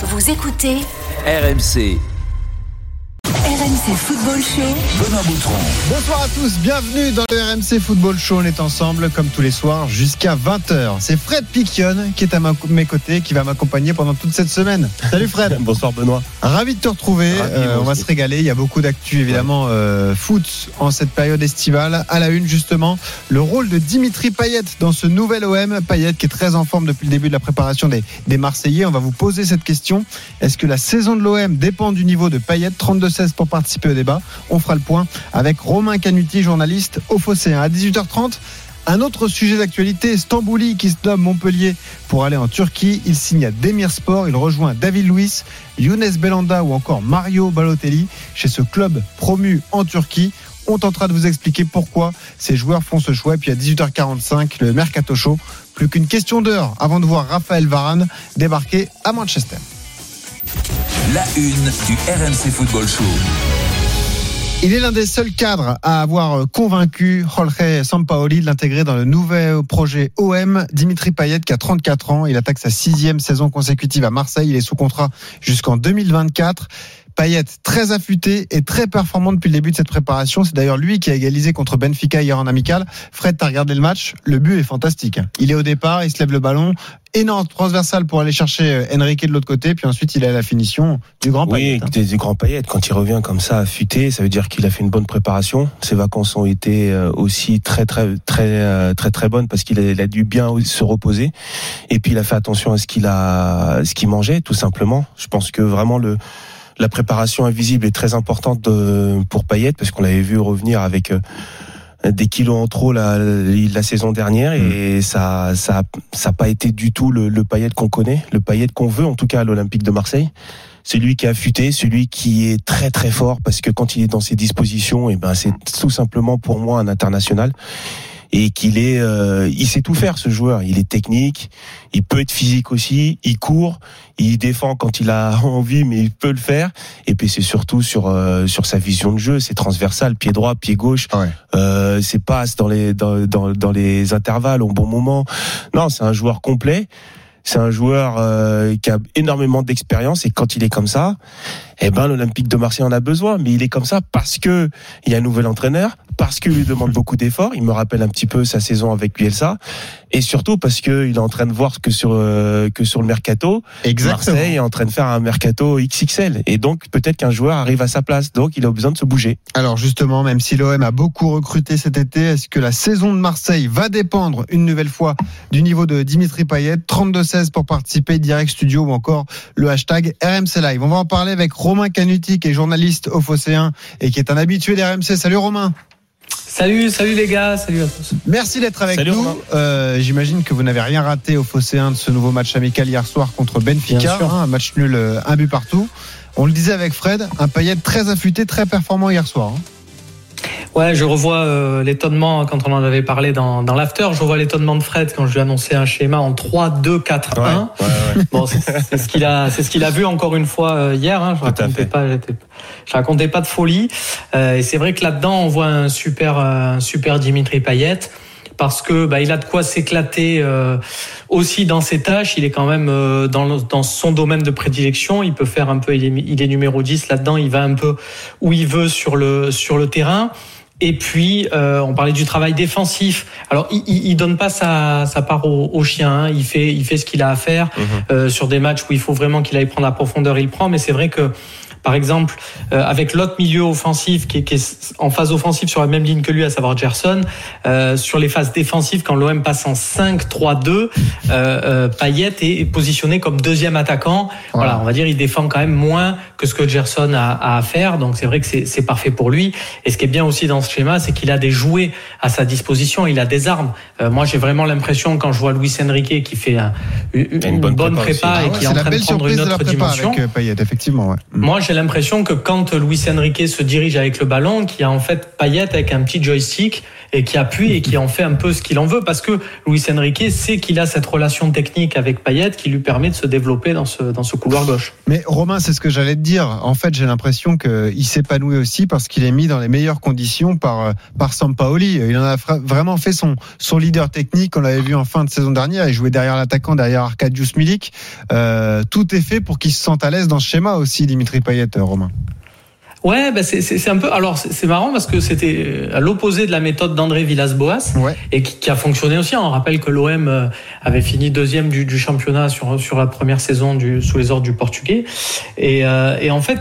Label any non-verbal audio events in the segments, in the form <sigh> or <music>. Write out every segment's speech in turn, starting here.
Vous écoutez RMC. RMC Football Show. Benoît Boutron. Bonsoir à tous, bienvenue dans le RMC Football Show. On est ensemble comme tous les soirs jusqu'à 20h. C'est Fred Piquion qui est à ma- mes côtés, qui va m'accompagner pendant toute cette semaine. Salut Fred. <laughs> Bonsoir Benoît. Ravi de te retrouver. Ravi, Euh, on va se régaler. Il y a beaucoup d'actu évidemment euh, foot en cette période estivale. À la une justement, le rôle de Dimitri Payet dans ce nouvel OM. Payet qui est très en forme depuis le début de la préparation des, des Marseillais. On va vous poser cette question. Est-ce que la saison de l'OM dépend du niveau de Payet? 32-16 pour participer au débat. On fera le point avec Romain Canuti, journaliste au Phocéen. À 18h30. Un autre sujet d'actualité, Stambouli qui se nomme Montpellier pour aller en Turquie. Il signe à Demirspor, il rejoint David Luiz, Younes Belanda ou encore Mario Balotelli chez ce club promu en Turquie. On tentera de vous expliquer pourquoi ces joueurs font ce choix. Et puis à 18h45, le Mercato Show. Plus qu'une question d'heure avant de voir Raphaël Varane débarquer à Manchester. La une du RMC Football Show. Il est l'un des seuls cadres à avoir convaincu Jorge Sampaoli de l'intégrer dans le nouvel projet OM. Dimitri Payet, qui a 34 ans, il attaque sa sixième saison consécutive à Marseille. Il est sous contrat jusqu'en 2024. Payet, très affûté et très performant depuis le début de cette préparation. C'est d'ailleurs lui qui a égalisé contre Benfica hier en amical. Fred, t'as regardé le match? Le but est fantastique. Il est au départ, il se lève le ballon. Énorme transversal pour aller chercher euh, Enrique de l'autre côté. Puis ensuite, il est à la finition du grand Payet. Oui, des, des grands paillettes. Quand il revient comme ça, affûté, ça veut dire qu'il a fait une bonne préparation. Ses vacances ont été euh, aussi très très très euh, très très bonnes parce qu'il a, il a dû bien se reposer. Et puis il a fait attention à ce qu'il a, ce qu'il mangeait, tout simplement. Je pense que vraiment le la préparation invisible est très importante de- pour Payet parce qu'on l'avait vu revenir avec euh, des kilos en trop la, la saison dernière. Et ça ça ça a pas été du tout le, le Payet qu'on connaît, le Payet qu'on veut en tout cas à l'Olympique de Marseille. Celui qui est affûté, celui qui est très très fort parce que quand il est dans ses dispositions, et ben c'est tout simplement pour moi un international et qu'il est, euh, il sait tout faire ce joueur. Il est technique, il peut être physique aussi, il court, il défend quand il a <laughs> envie, mais il peut le faire. Et puis c'est surtout sur euh, sur sa vision de jeu, c'est transversal, pied droit, pied gauche, Ouais. euh, c'est passe dans les dans, dans dans les intervalles au bon moment. Non, c'est un joueur complet. C'est un joueur euh, qui a énormément d'expérience et quand il est comme ça, eh ben l'Olympique de Marseille en a besoin. Mais il est comme ça parce que il y a un nouvel entraîneur, parce qu'il lui demande beaucoup d'efforts. Il me rappelle un petit peu sa saison avec Bielsa et surtout parce que il est en train de voir que sur euh, que sur le mercato, Marseille est en train de faire un mercato XXL et donc peut-être qu'un joueur arrive à sa place. Donc il a besoin de se bouger. Alors justement, même si l'OM a beaucoup recruté cet été, est-ce que la saison de Marseille va dépendre une nouvelle fois du niveau de Dimitri Payet? 32-16 pour participer, direct studio ou encore le hashtag RMC Live. On va en parler avec Romain Canuti qui est journaliste au Phocéen et qui est un habitué d'RMC. Salut Romain Salut, salut les gars, salut à tous. Merci d'être avec Salut, nous. Euh, J'imagine que vous n'avez rien raté au Phocéen de ce nouveau match amical hier soir contre Benfica, Bien sûr. hein, un match nul, euh, un but partout. On le disait avec Fred, un Payet très affûté, très performant hier soir. hein. Ouais, je revois euh, l'étonnement quand on en avait parlé dans, dans l'after. Je revois l'étonnement de Fred quand je lui ai annoncé un schéma en 3, 2, 4, 1. Bon, c'est ce qu'il a, c'est ce qu'il a vu encore une fois euh, hier. Hein. Je racontais pas, je racontais pas de folie. Euh, et c'est vrai que là-dedans, on voit un super, un super Dimitri Payet parce que bah, il a de quoi s'éclater euh, aussi dans ses tâches. Il est quand même euh, dans, le- dans son domaine de prédilection. Il peut faire un peu. Il est, il est numéro 10 là-dedans. Il va un peu où il veut sur le sur le terrain. Et puis, euh, on parlait du travail défensif. Alors, il, il, il donne pas sa, sa part au, au chien. hein. Il fait, il fait ce qu'il a à faire euh, sur des matchs où il faut vraiment qu'il aille prendre la profondeur. Il prend, mais c'est vrai que, par exemple, euh, avec l'autre milieu offensif qui est, qui est en phase offensive sur la même ligne que lui, à savoir Gerson, euh, sur les phases défensives, quand l'OM passe en 5-3-2, euh, euh, Payet est, est positionné comme deuxième attaquant. Voilà, on va dire, il défend quand même moins que ce que Gerson a, a à faire. Donc c'est vrai que c'est parfait pour lui. Et ce qui est bien aussi dans ce schéma, c'est qu'il a des jouets à sa disposition. Il a des armes. Euh, moi, j'ai vraiment l'impression quand je vois Luis Enrique qui fait un- une, bonne bonne, prépa et Ah qui est en train de prendre une autre dimension. avec euh, Payet, effectivement. Ouais. Moi, j'ai l'impression que quand Luis Enrique se dirige avec le ballon, qu'il y a en fait Payet avec un petit joystick et qui appuie et qui en fait un peu ce qu'il en veut parce que Luis Enrique sait qu'il a cette relation technique avec Payet qui lui permet de se développer dans ce, dans ce couloir gauche. Mais Romain, c'est ce que j'allais te dire. En fait, j'ai l'impression qu'il s'épanouit aussi parce qu'il est mis dans les meilleures conditions par, par Sampaoli. Il en a vraiment fait son, son leader technique. On l'avait vu en fin de saison dernière. Il jouait derrière l'attaquant, derrière Arkadiusz Milik. Euh, tout est fait pour qu'il se sente à l'aise dans ce schéma aussi, Dimitri Payet, Romain. Ouais, bah c'est un peu. Alors c'est marrant parce que c'était à l'opposé de la méthode d'André Villas-Boas Ouais. et qui, qui a fonctionné aussi. On rappelle que l'OM euh, avait fini deuxième du, du championnat sur sur la première saison du, sous les ordres du Portugais. Et, euh, et en fait,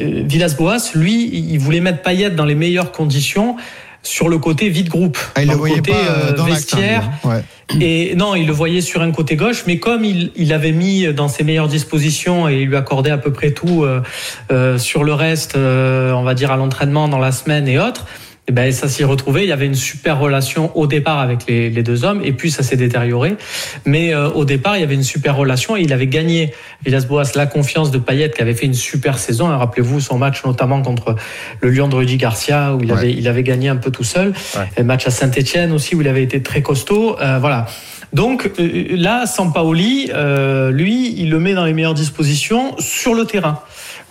euh, Villas-Boas, lui, il voulait mettre Payet dans les meilleures conditions sur le côté vide groupe, Ah, il dans le côté pas dans vestiaire. Ouais. Et non, il le voyait sur un côté gauche, mais comme il, il avait mis dans ses meilleures dispositions et il lui accordait à peu près tout euh, euh, sur le reste, euh, on va dire à l'entraînement dans la semaine et autres, et ben ça s'y retrouvait. Il y avait une super relation au départ avec les, les deux hommes, et puis ça s'est détérioré. Mais euh, au départ, il y avait une super relation et il avait gagné Villas-Boas la confiance de Payet qui avait fait une super saison. Et Rappelez-vous son match notamment contre le Lyon de Rudy Garcia où il Ouais. avait il avait gagné un peu tout seul. Ouais. Et match à Saint-Etienne aussi où il avait été très costaud. Euh, voilà. Donc euh, là, Sampaoli, euh, lui, il le met dans les meilleures dispositions sur le terrain.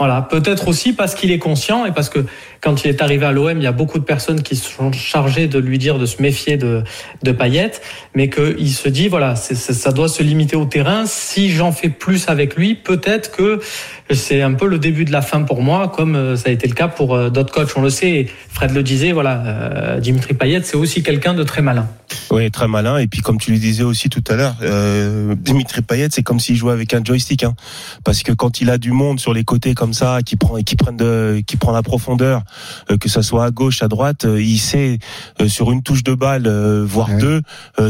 Voilà, peut-être aussi parce qu'il est conscient et parce que quand il est arrivé à l'OM, il y a beaucoup de personnes qui sont chargées de lui dire de se méfier de, de Payet, mais qu'il se dit, voilà, ça doit se limiter au terrain. Si j'en fais plus avec lui, peut-être que c'est un peu le début de la fin pour moi, comme euh, ça a été le cas pour euh, d'autres coachs. On le sait, Fred le disait, voilà, euh, Dimitri Payet, c'est aussi quelqu'un de très malin. Oui, très malin. Et puis, comme tu le disais aussi tout à l'heure, Dimitri Payet, c'est comme s'il jouait avec un joystick, hein. Parce que quand il a du monde sur les côtés comme ça, qui prend, qui prennent de, qui prend la profondeur, euh, que ça soit à gauche, à droite, euh, il sait euh, sur une touche de balle, voire Ouais. deux,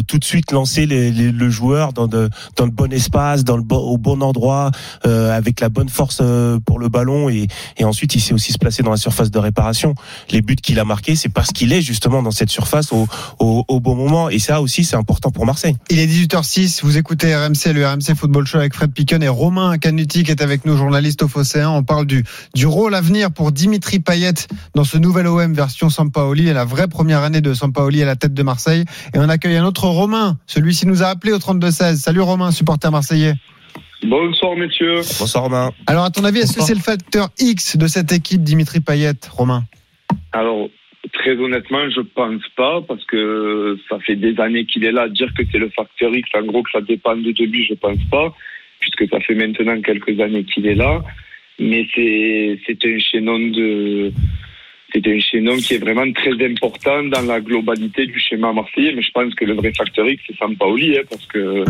tout de suite lancer les- les- le joueur dans, de, dans le bon espace, dans le bon, au bon endroit, avec la bonne force pour le ballon. Et, et ensuite, il sait aussi se placer dans la surface de réparation. Les buts qu'il a marqués, c'est parce qu'il est justement dans cette surface au, au, au bon moment. Et ça aussi, c'est important pour Marseille. Il est 18h06, vous écoutez RMC, le RMC Football Show avec Fred Piquen et Romain Canuti qui est avec nous, journaliste au Phocéen. On parle du, du rôle à venir pour Dimitri Payet dans ce nouvel OM version Sampaoli et la vraie première année de Sampaoli à la tête de Marseille. Et on accueille un autre Romain, celui-ci nous a appelé au 32-16. Salut Romain, supporter marseillais. Bonsoir messieurs. Bonsoir Romain. Alors à ton avis, est-ce que c'est le facteur X de cette équipe Dimitri Payet, Romain? Alors très honnêtement, je pense pas parce que ça fait des années qu'il est là. Dire que c'est le facteur X, en gros que ça dépend de lui, je pense pas, puisque ça fait maintenant quelques années qu'il est là. Mais c'est un chaînon de qui est vraiment très important dans la globalité du schéma marseillais. Mais je pense que le vrai facteur X, c'est Sampaoli, hein, parce que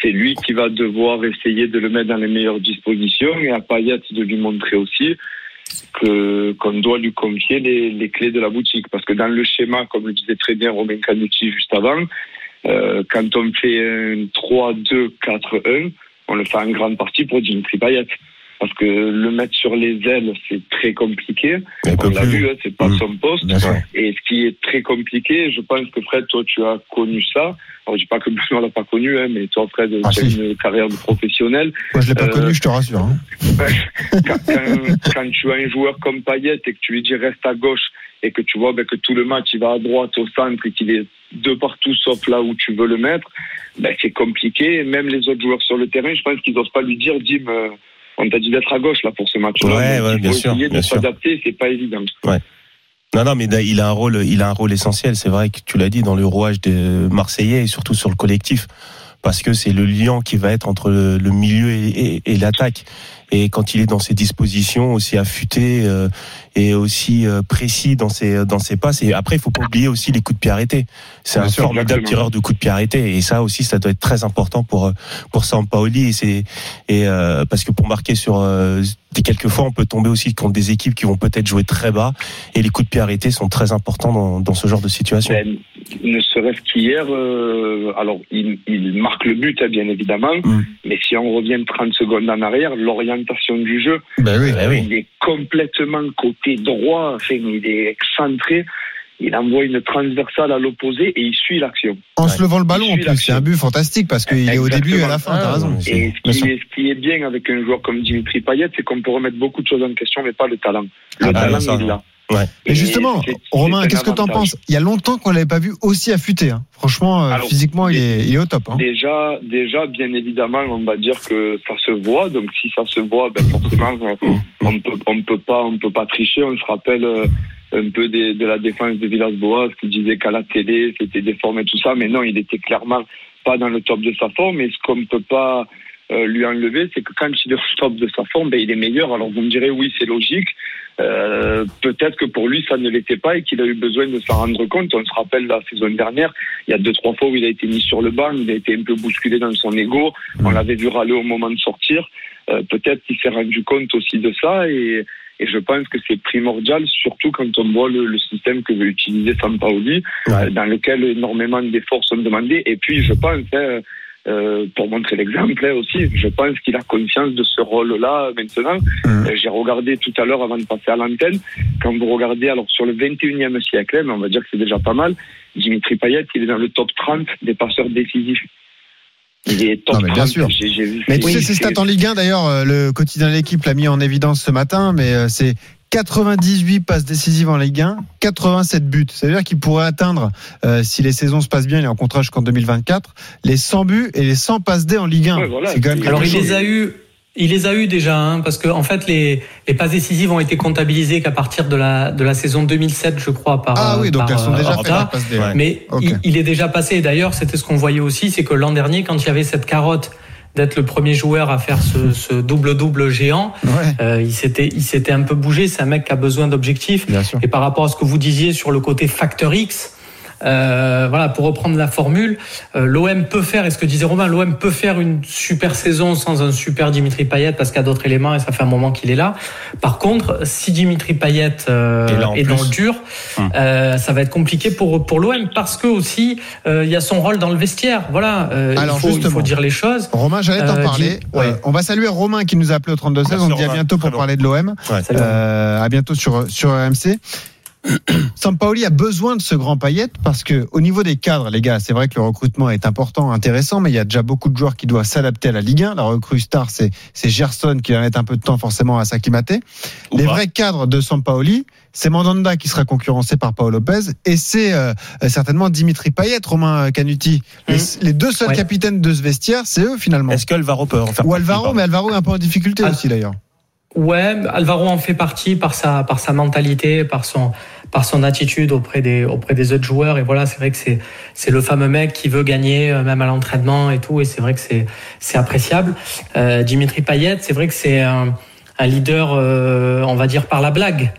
c'est lui qui va devoir essayer de le mettre dans les meilleures dispositions et à Payet de lui montrer aussi que qu'on doit lui confier les, les clés de la boutique. Parce que dans le schéma, comme le disait très bien Romain Canucci juste avant, euh, quand on fait un 3-2-4-1, on le fait en grande partie pour Dimitri Payet. Parce que le mettre sur les ailes, c'est très compliqué. On l'a vu, hein, c'est pas Mm. son poste. Et ce qui est très compliqué, je pense que Fred, toi, tu as connu ça. Alors, je dis pas que <laughs> Benoît l'a pas connu, hein, mais toi, Fred, Ah, tu as si. une carrière de professionnel. Moi je l'ai pas Euh, connu, je te rassure. hein. <laughs> quand, quand- quand tu as un joueur comme Payet et que tu lui dis reste à gauche et que tu vois ben, que tout le match il va à droite au centre et qu'il est de partout sauf là où tu veux le mettre, ben, c'est compliqué. Même les autres joueurs sur le terrain, je pense qu'ils n'osent pas lui dire Dim, euh, on t'a dit d'être à gauche là pour ce match-là. Ouais, ouais, il bien sûr, essayer bien de s'adapter, c'est pas évident. Non, non, mais il a un rôle, il a un rôle essentiel. C'est vrai que tu l'as dit dans le rouage des Marseillais et surtout sur le collectif, parce que c'est le lien qui va être entre le, le milieu et, et- et l'attaque. Et quand il est dans ses dispositions aussi affûté euh, et aussi euh, précis dans ses dans ses passes. Et après, il faut pas oublier aussi les coups de pied arrêtés. C'est un sûr, formidable exactement. tireur de coups de pied arrêtés. Et ça aussi, ça doit être très important pour pour Sampaoli. Et c'est et euh, parce que pour marquer sur euh, des quelques fois, on peut tomber aussi contre des équipes qui vont peut-être jouer très bas. Et les coups de pied arrêtés sont très importants dans, dans ce genre de situation. Ben, ne serait-ce qu'hier, euh, alors il, il marque le but, hein, bien évidemment, Mm. mais si on revient 30 secondes en arrière, l'orientation du jeu, Ben oui. Eh oui. il est complètement côté droit, enfin, il est excentré. il envoie une transversale à l'opposé et il suit l'action. En se levant le ballon, c'est un but fantastique parce qu'il est au début et à la fin, Ah, t'as raison. ouais, Et ce qui, est, ce qui est bien avec un joueur comme Dimitri Payet, c'est qu'on peut remettre beaucoup de choses en question, mais pas le talent. Le Ah, talent, ça, il est là. Ouais. Et justement, Romain, qu'est-ce que t'en avantage. penses? Il y a longtemps qu'on l'avait pas vu aussi affûté. hein. Franchement, euh, Alors, physiquement, il est, il est au top. hein. Déjà, déjà, bien évidemment, on va dire que ça se voit. Donc, si ça se voit, ben forcément, on peut, on peut pas, on peut pas tricher. On se rappelle euh, un peu des- de la défense de Villas-Boas qui disait qu'à la télé, c'était déformé tout ça. Mais non, il était clairement pas dans le top de sa forme. Et ce qu'on ne peut pas euh, lui enlever, c'est que quand il est au top de sa forme, ben, il est meilleur. Alors, vous me direz, oui, c'est logique. Euh, Peut-être que pour lui, ça ne l'était pas et qu'il a eu besoin de s'en rendre compte. On se rappelle la saison dernière, il y a deux, trois fois où il a été mis sur le banc, il a été un peu bousculé dans son ego. On l'avait vu râler au moment de sortir. Euh, Peut-être qu'il s'est rendu compte aussi de ça et, et je pense que c'est primordial, surtout quand on voit le, le système que veut utiliser Sampaoli, Ouais. euh, dans lequel énormément d'efforts sont demandés. Et puis, je pense, hein, euh, pour montrer l'exemple hein, aussi, je pense qu'il a conscience de ce rôle-là maintenant. Mhm. Euh, J'ai regardé tout à l'heure avant de passer à l'antenne. Quand vous regardez, alors sur le 21e siècle, hein, on va dire que c'est déjà pas mal, Dimitri Payet, il est dans le top 30 des passeurs décisifs. Il est top Non, mais bien 30. sûr. Mais tu Oui, sais, ces c'est- stats en Ligue 1, d'ailleurs, euh, le quotidien de l'équipe l'a mis en évidence ce matin, mais c'est 98 passes décisives en Ligue 1, 87 buts. Ça veut dire qu'il pourrait atteindre, euh, si les saisons se passent bien, il est en contrat jusqu'en 2024, les 100 buts et les 100 passes D en Ligue 1. Ouais, voilà. quand même Alors quelque il chose. les a eu, il les a eu déjà, hein, parce que en fait les, les passes décisives ont été comptabilisées qu'à partir de la de la saison 2007, je crois, par. Ah oui, donc par, elles sont euh, déjà faites, D. Ouais. Mais il, il est déjà passé. Et D'ailleurs, c'était ce qu'on voyait aussi, c'est que l'an dernier, quand il y avait cette carotte d'être le premier joueur à faire ce, ce double-double géant, Ouais, euh, il s'était il s'était un peu bougé. C'est un mec qui a besoin d'objectifs. Et par rapport à ce que vous disiez sur le côté facteur X, euh, voilà, pour reprendre la formule, euh, l'OM peut faire, et ce que disait Romain, l'OM peut faire une super saison sans un super Dimitri Payet parce qu'il y a d'autres éléments et ça fait un moment qu'il est là. Par contre, si Dimitri Payet euh, est dans le dur, Hum. euh, ça va être compliqué pour pour l'OM parce que aussi euh, il y a son rôle dans le vestiaire. Voilà, euh, il, faut, il justement. faut dire les choses. Romain, j'allais t'en Euh, parler. dis- ouais. Euh, on va saluer Romain qui nous a appelé au 32 16. On te dit à bientôt pour parler de l'OM. Ouais. Euh, à bientôt sur, sur RMC. <clears throat> Sampaoli a besoin de ce grand paillette parce que au niveau des cadres, les gars, c'est vrai que le recrutement est important, intéressant, mais il y a déjà beaucoup de joueurs qui doivent s'adapter à la Ligue 1. La recrue star, c'est c'est Gerson qui va mettre un peu de temps forcément à s'acclimater. Les pas. vrais cadres de Sampaoli, c'est Mandanda qui sera concurrencé par Paolo Lopez et c'est euh, certainement Dimitri Payet, Romain Canuti. Les, les deux seuls Ouais. capitaines de ce vestiaire, c'est eux finalement. Est-ce qu'Alvaro peut en faire Ou Alvaro, mais Alvaro est un peu en difficulté Ah. aussi d'ailleurs. Ouais, Alvaro en fait partie par sa par sa mentalité, par son par son attitude auprès des auprès des autres joueurs et voilà, c'est vrai que c'est c'est le fameux mec qui veut gagner euh, même à l'entraînement et tout et c'est vrai que c'est c'est appréciable. Euh, Dimitri Payet, c'est vrai que c'est un un leader euh, on va dire par la blague.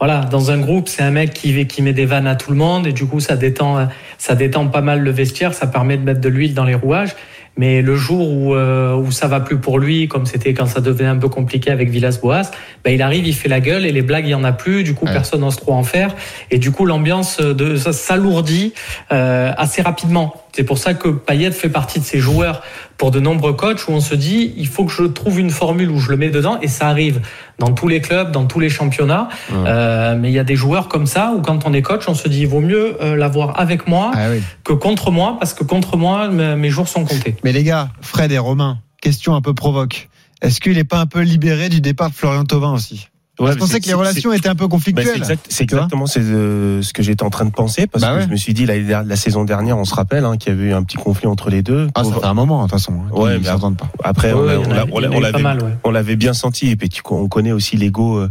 Voilà, dans un groupe, c'est un mec qui qui met des vannes à tout le monde et du coup ça détend ça détend pas mal le vestiaire, ça permet de mettre de l'huile dans les rouages. Mais le jour où, euh, où ça va plus pour lui, comme c'était quand ça devenait un peu compliqué avec Villas-Boas, ben il arrive, il fait la gueule et les blagues, il y en a plus. Du coup, Ouais. personne n'ose trop en faire. Et du coup, l'ambiance de ça s'alourdit euh, assez rapidement. C'est pour ça que Payet fait partie de ces joueurs pour de nombreux coachs où on se dit, il faut que je trouve une formule où je le mets dedans. Et ça arrive dans tous les clubs, dans tous les championnats. Euh, mais il y a des joueurs comme ça où quand on est coach, on se dit, il vaut mieux euh, l'avoir avec moi Ah oui. que contre moi, parce que contre moi, me- mes jours sont comptés. Mais les gars, Fred et Romain, question un peu provoque. Est-ce qu'il n'est pas un peu libéré du départ de Florian Thauvin aussi? Ouais, Je pensais que les relations étaient un peu Bah, conflictuelles. c'est exact- c'est vois exactement c'est, euh, ce que j'étais en train de penser parce Bah que ouais. je me suis dit la, la saison dernière on se rappelle hein, qu'il y avait eu un petit conflit entre les deux. Ah, ça fait un moment, de toute façon. hein, Ouais, mais s'entendent pas. Après on, Ouais, l'avait bien senti et puis tu- on connaît aussi l'ego euh,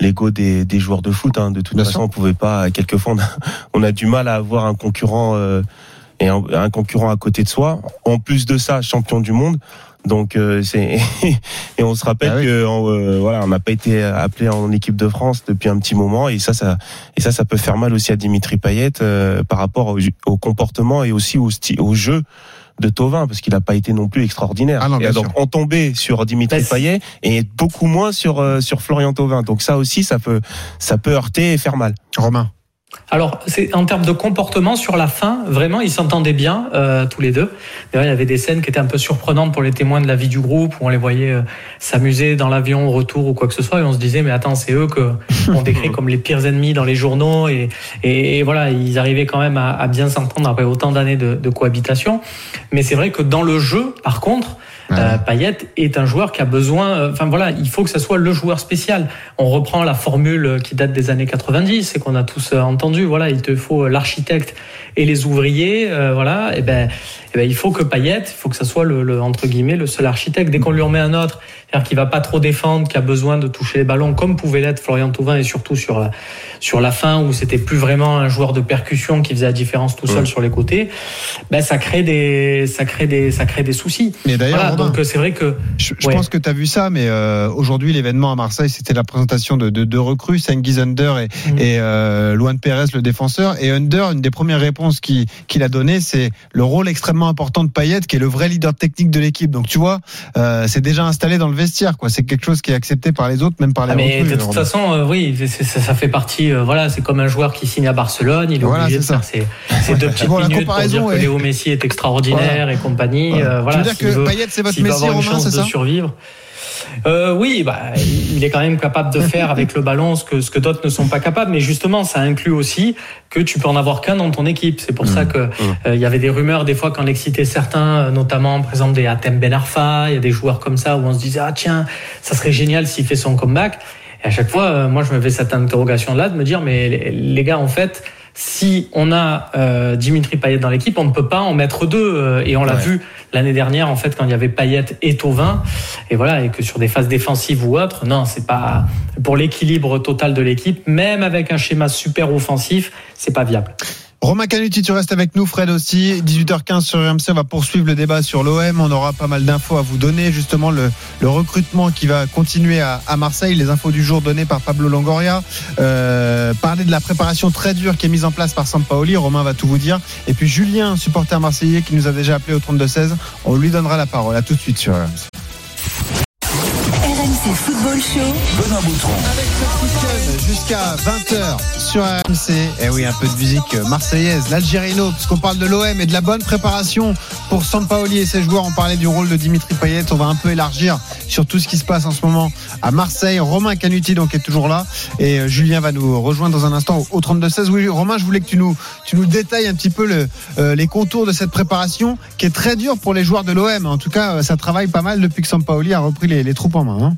l'ego des, des joueurs de foot. hein. De toute Bien façon sûr. on pouvait pas quelquefois on a, <laughs> on a du mal à avoir un concurrent euh, et un, un concurrent à côté de soi. En plus de ça champion du monde. Donc euh, c'est <laughs> et on se rappelle Ah oui. que euh, voilà on n'a pas été appelé en équipe de France depuis un petit moment et ça ça et ça ça peut faire mal aussi à Dimitri Payet euh, par rapport au, au comportement et aussi au style au jeu de Tovin parce qu'il n'a pas été non plus extraordinaire. Ah non, et donc on tombait sur Dimitri Bah, Payet et beaucoup moins sur euh, sur Florian Thauvin. Donc ça aussi ça peut ça peut heurter et faire mal. Romain. Alors, c'est en termes de comportement sur la fin, vraiment, ils s'entendaient bien euh, tous les deux. D'ailleurs, il y avait des scènes qui étaient un peu surprenantes pour les témoins de la vie du groupe, où on les voyait euh, s'amuser dans l'avion au retour ou quoi que ce soit, et on se disait, mais attends, c'est eux que <laughs> on décrit comme les pires ennemis dans les journaux, et, et, et voilà, ils arrivaient quand même à, à bien s'entendre après autant d'années de, de cohabitation. Mais c'est vrai que dans le jeu, par contre, euh, Payet est un joueur qui a besoin. euh, Enfin voilà, il faut que ça soit le joueur spécial. On reprend la formule qui date des années 90 et qu'on a tous euh, entendu. Voilà, il te faut l'architecte et les ouvriers. euh, voilà, et ben, eh ben, il faut que Payet, il faut que ça soit le, le- entre guillemets le seul architecte. Dès qu'on lui en met un autre, c'est-à-dire qu'il va pas trop défendre, qui a besoin de toucher les ballons, comme pouvait l'être Florian Thauvin et surtout sur la, sur la fin où c'était plus vraiment un joueur de percussion qui faisait la différence tout seul sur les côtés. Ben ça crée des, ça crée des, ça crée des soucis. Mais d'ailleurs, Voilà, donc euh, c'est vrai que je, je Ouais. pense que tu as vu ça, mais euh, aujourd'hui, l'événement à Marseille, c'était la présentation de deux de recrues, Sengiz Under et, Mm. et euh, Luan Pérez, le défenseur. Et Under, une des premières réponses qu'il qu'il a données, c'est le rôle extrêmement important de Payet, qui est le vrai leader technique de l'équipe. Donc tu vois, euh, c'est déjà installé dans le vestiaire. quoi. C'est quelque chose qui est accepté par les autres, même par les Ah, mais de toute façon, euh, oui, ça, ça fait partie. euh, voilà, c'est comme un joueur qui signe à Barcelone, il est Voilà, obligé de c'est ça. faire ses, ses deux <laughs> petites Bon, minutes pour dire que. Léo Messi est extraordinaire et compagnie. Voilà. euh, voilà, tu veux dire que Payet, c'est votre Messi, avoir une Romain, chance c'est de ça? survivre. Euh, oui, bah, il est quand même capable de faire avec le ballon ce que, ce que d'autres ne sont pas capables. Mais justement, ça inclut aussi que tu peux en avoir qu'un dans ton équipe. C'est pour ça que euh, il y avait des rumeurs des fois quand l'excitait certains, euh, notamment par exemple des Atem Ben Arfa, il y a des joueurs comme ça où on se disait ah tiens, ça serait génial s'il fait son comeback. Et à chaque fois, euh, moi je me fais cette interrogation là de me dire mais les, les gars en fait. Si on a euh, Dimitri Payet dans l'équipe, on ne peut pas en mettre deux. euh, et on l'a Ouais. vu l'année dernière, en fait, quand il y avait Payet et Tovin. Et voilà, et que sur des phases défensives ou autres, non, c'est pas pour l'équilibre total de l'équipe, même avec un schéma super offensif, c'est pas viable. Romain Canuti, tu restes avec nous, Fred aussi. 18h15 sur RMC, on va poursuivre le débat sur l'OM. On aura pas mal d'infos à vous donner. Justement, le, recrutement qui va continuer à, à Marseille. Les infos du jour données par Pablo Longoria. Euh, parler de la préparation très dure qui est mise en place par Sampaoli. Romain va tout vous dire. Et puis Julien, supporter marseillais qui nous a déjà appelé au 32-16. On lui donnera la parole. À tout de suite sur RMC. RMC Football Show. Benoît Boutron. Jusqu'à 20h sur RMC. Et oui, un peu de musique marseillaise, l'Algérino, puisqu'on parle de l'OM et de la bonne préparation pour Sampaoli et ses joueurs. On parlait du rôle de Dimitri Payet. On va un peu élargir sur tout ce qui se passe en ce moment à Marseille. Romain Canuti donc est toujours là et euh, Julien va nous rejoindre dans un instant au 32-16. Oui, Romain, je voulais que tu nous, tu nous détailles un petit peu le, euh, les contours de cette préparation qui est très dure pour les joueurs de l'OM. En tout cas, euh, ça travaille pas mal depuis que Sampaoli a repris les, les troupes en main. hein.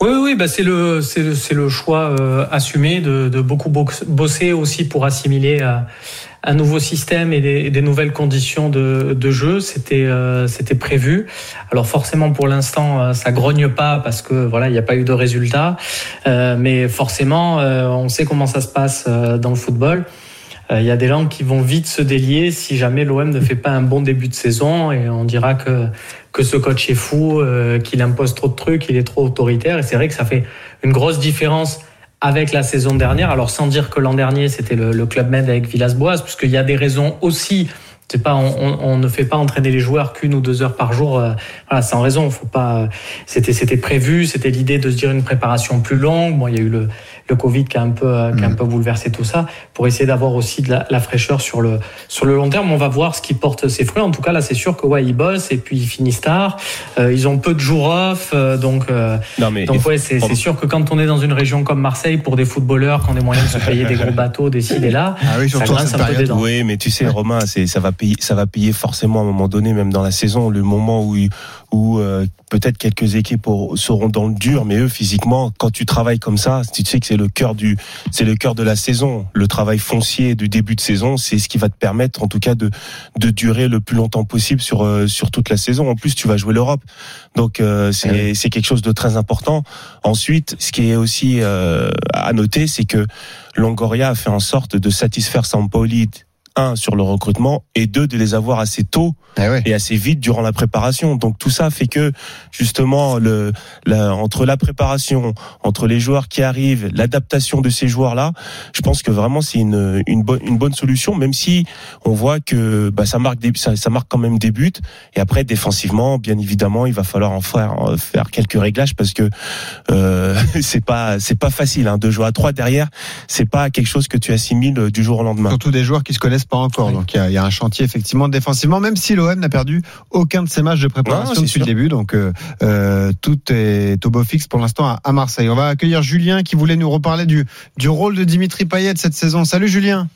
Oui, oui, bah c'est le, le, le choix euh, assumé de, de beaucoup bo- bosser aussi pour assimiler euh, un nouveau système et des, nouvelles conditions de, de jeu. C'était, euh, c'était prévu. Alors forcément, pour l'instant, ça grogne pas parce que voilà, il n'y a pas eu de résultat. Euh, mais forcément, on sait comment ça se passe dans le football. Il y a des langues qui vont vite se délier si jamais l'OM ne fait pas un bon début de saison et on dira que que ce coach est fou, euh, qu'il impose trop de trucs, qu'il est trop autoritaire. Et c'est vrai que ça fait une grosse différence avec la saison dernière. Alors sans dire que l'an dernier c'était le, le club med avec Villas-Boas, puisqu'il y a des raisons aussi. C'est pas, on, on- ne fait pas entraîner les joueurs qu'une ou deux heures par jour. euh, voilà, sans raison. Faut pas. C'était, c'était prévu. C'était l'idée de se dire une préparation plus longue. Bon, il y a eu le, le Covid qui a un peu, euh, qui a un peu bouleversé tout ça, pour essayer d'avoir aussi de la, la fraîcheur sur le, sur le long terme. On va voir ce qui porte ses fruits. En tout cas, là, c'est sûr que ouais, ils bossent et puis ils finissent tard. Euh, ils ont peu de jours off, euh, donc. euh, Non, mais donc ouais, c'est c'est sûr que quand on est dans une région comme Marseille, pour des footballeurs qui ont des moyens de se payer des gros bateaux, des ci, des là, Ah oui, surtout grince un peu. Oui, mais tu sais, Romain, c'est ça va payer, ça va payer forcément à un moment donné, même dans la saison, le moment où où euh, peut-être quelques équipes seront dans le dur, mais eux physiquement, quand tu travailles comme ça, tu sais que c'est le cœur du, c'est le cœur de la saison. Le travail foncier du début de saison, c'est ce qui va te permettre, en tout cas, de de durer le plus longtemps possible sur euh, sur toute la saison. En plus, tu vas jouer l'Europe, donc euh, c'est c'est quelque chose de très important. Ensuite, ce qui est aussi euh, à noter, c'est que Longoria a fait en sorte de satisfaire Sampaoli un sur le recrutement et deux de les avoir assez tôt ouais. et assez vite durant la préparation. Donc tout ça fait que justement le la- entre la préparation, entre les joueurs qui arrivent, l'adaptation de ces joueurs là, je pense que vraiment c'est une une bonne une bonne solution même si on voit que bah, ça marque des, ça, ça marque quand même des buts et après défensivement bien évidemment il va falloir en faire en faire quelques réglages parce que euh, <laughs> c'est pas c'est pas facile hein, de jouer à trois derrière, c'est pas quelque chose que tu assimiles du jour au lendemain. Surtout des joueurs qui se connaissent pas encore. Oui. Donc il y, a- il y a un chantier effectivement défensivement, même si l'OM n'a perdu aucun de ses matchs de préparation depuis sûr. le début. Donc euh, euh, tout est au beau fixe pour l'instant à, à Marseille. On va accueillir Julien qui voulait nous reparler du, du rôle de Dimitri Payet cette saison. Salut Julien.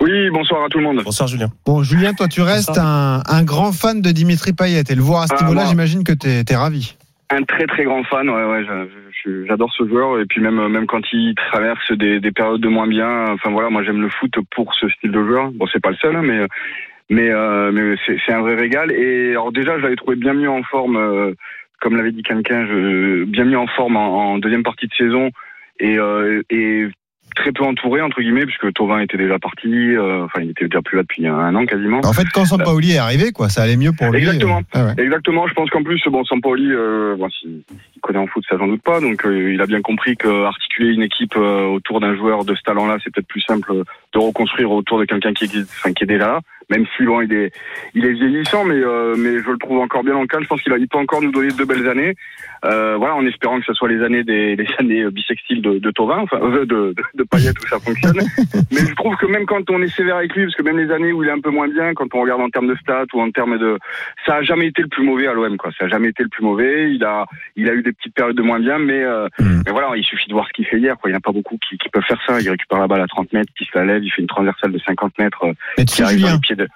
Oui, bonsoir à tout le monde. Bonsoir Julien. Bon Julien, toi tu restes un, un grand fan de Dimitri Payet et le voir à ce Ah, niveau-là, j'imagine que t'es es ravi. Un très très grand fan, ouais, ouais, je- je- j'adore ce joueur et puis même même quand il traverse des, des périodes de moins bien, enfin voilà, moi j'aime le foot pour ce style de joueur. Bon, c'est pas le seul, hein, mais mais euh, mais c'est un vrai régal. Et alors déjà, je l'avais trouvé bien mieux en forme, euh, comme l'avait dit quelqu'un, bien mieux en forme en, en deuxième partie de saison et euh, et très peu entouré entre guillemets puisque Tovin était déjà parti, euh, enfin il était déjà plus là depuis un an quasiment. En fait, quand Sampaoli est arrivé, quoi, ça allait mieux pour lui. Exactement. Euh, ah ouais. Exactement, je pense qu'en plus, bon, Sampaoli, euh, bon, il connaît en foot, ça j'en doute pas, donc euh, il a bien compris que articuler une équipe autour d'un joueur de ce talent-là, c'est peut-être plus simple de reconstruire autour de quelqu'un qui existe, enfin, qui est déjà là, même si bon, il est, il est vieillissant, mais euh, mais je le trouve encore bien en calme. Je pense qu'il a- il peut encore nous donner de belles années, euh, voilà, en espérant que ce soit les années des les <laughs> années bissextiles de, de Thauvin, enfin euh, de, de, de Payet où ça fonctionne. <laughs> mais je trouve que même quand on est sévère avec lui, parce que même les années où il est un peu moins bien, quand on regarde en termes de stats ou en termes de ça a jamais été le plus mauvais à l'OM quoi. Ça a jamais été le plus mauvais. Il a il a eu des petites périodes de moins bien, mais euh, Mm. mais voilà, il suffit de voir ce qu'il fait hier. Quoi. Il n'y a pas beaucoup qui, qui peuvent faire ça. Il récupère la balle à 30 mètres, qui se la lève, il fait une transversale de 50 mètres euh, Mais tu qui arrive dans Julien, les pieds de.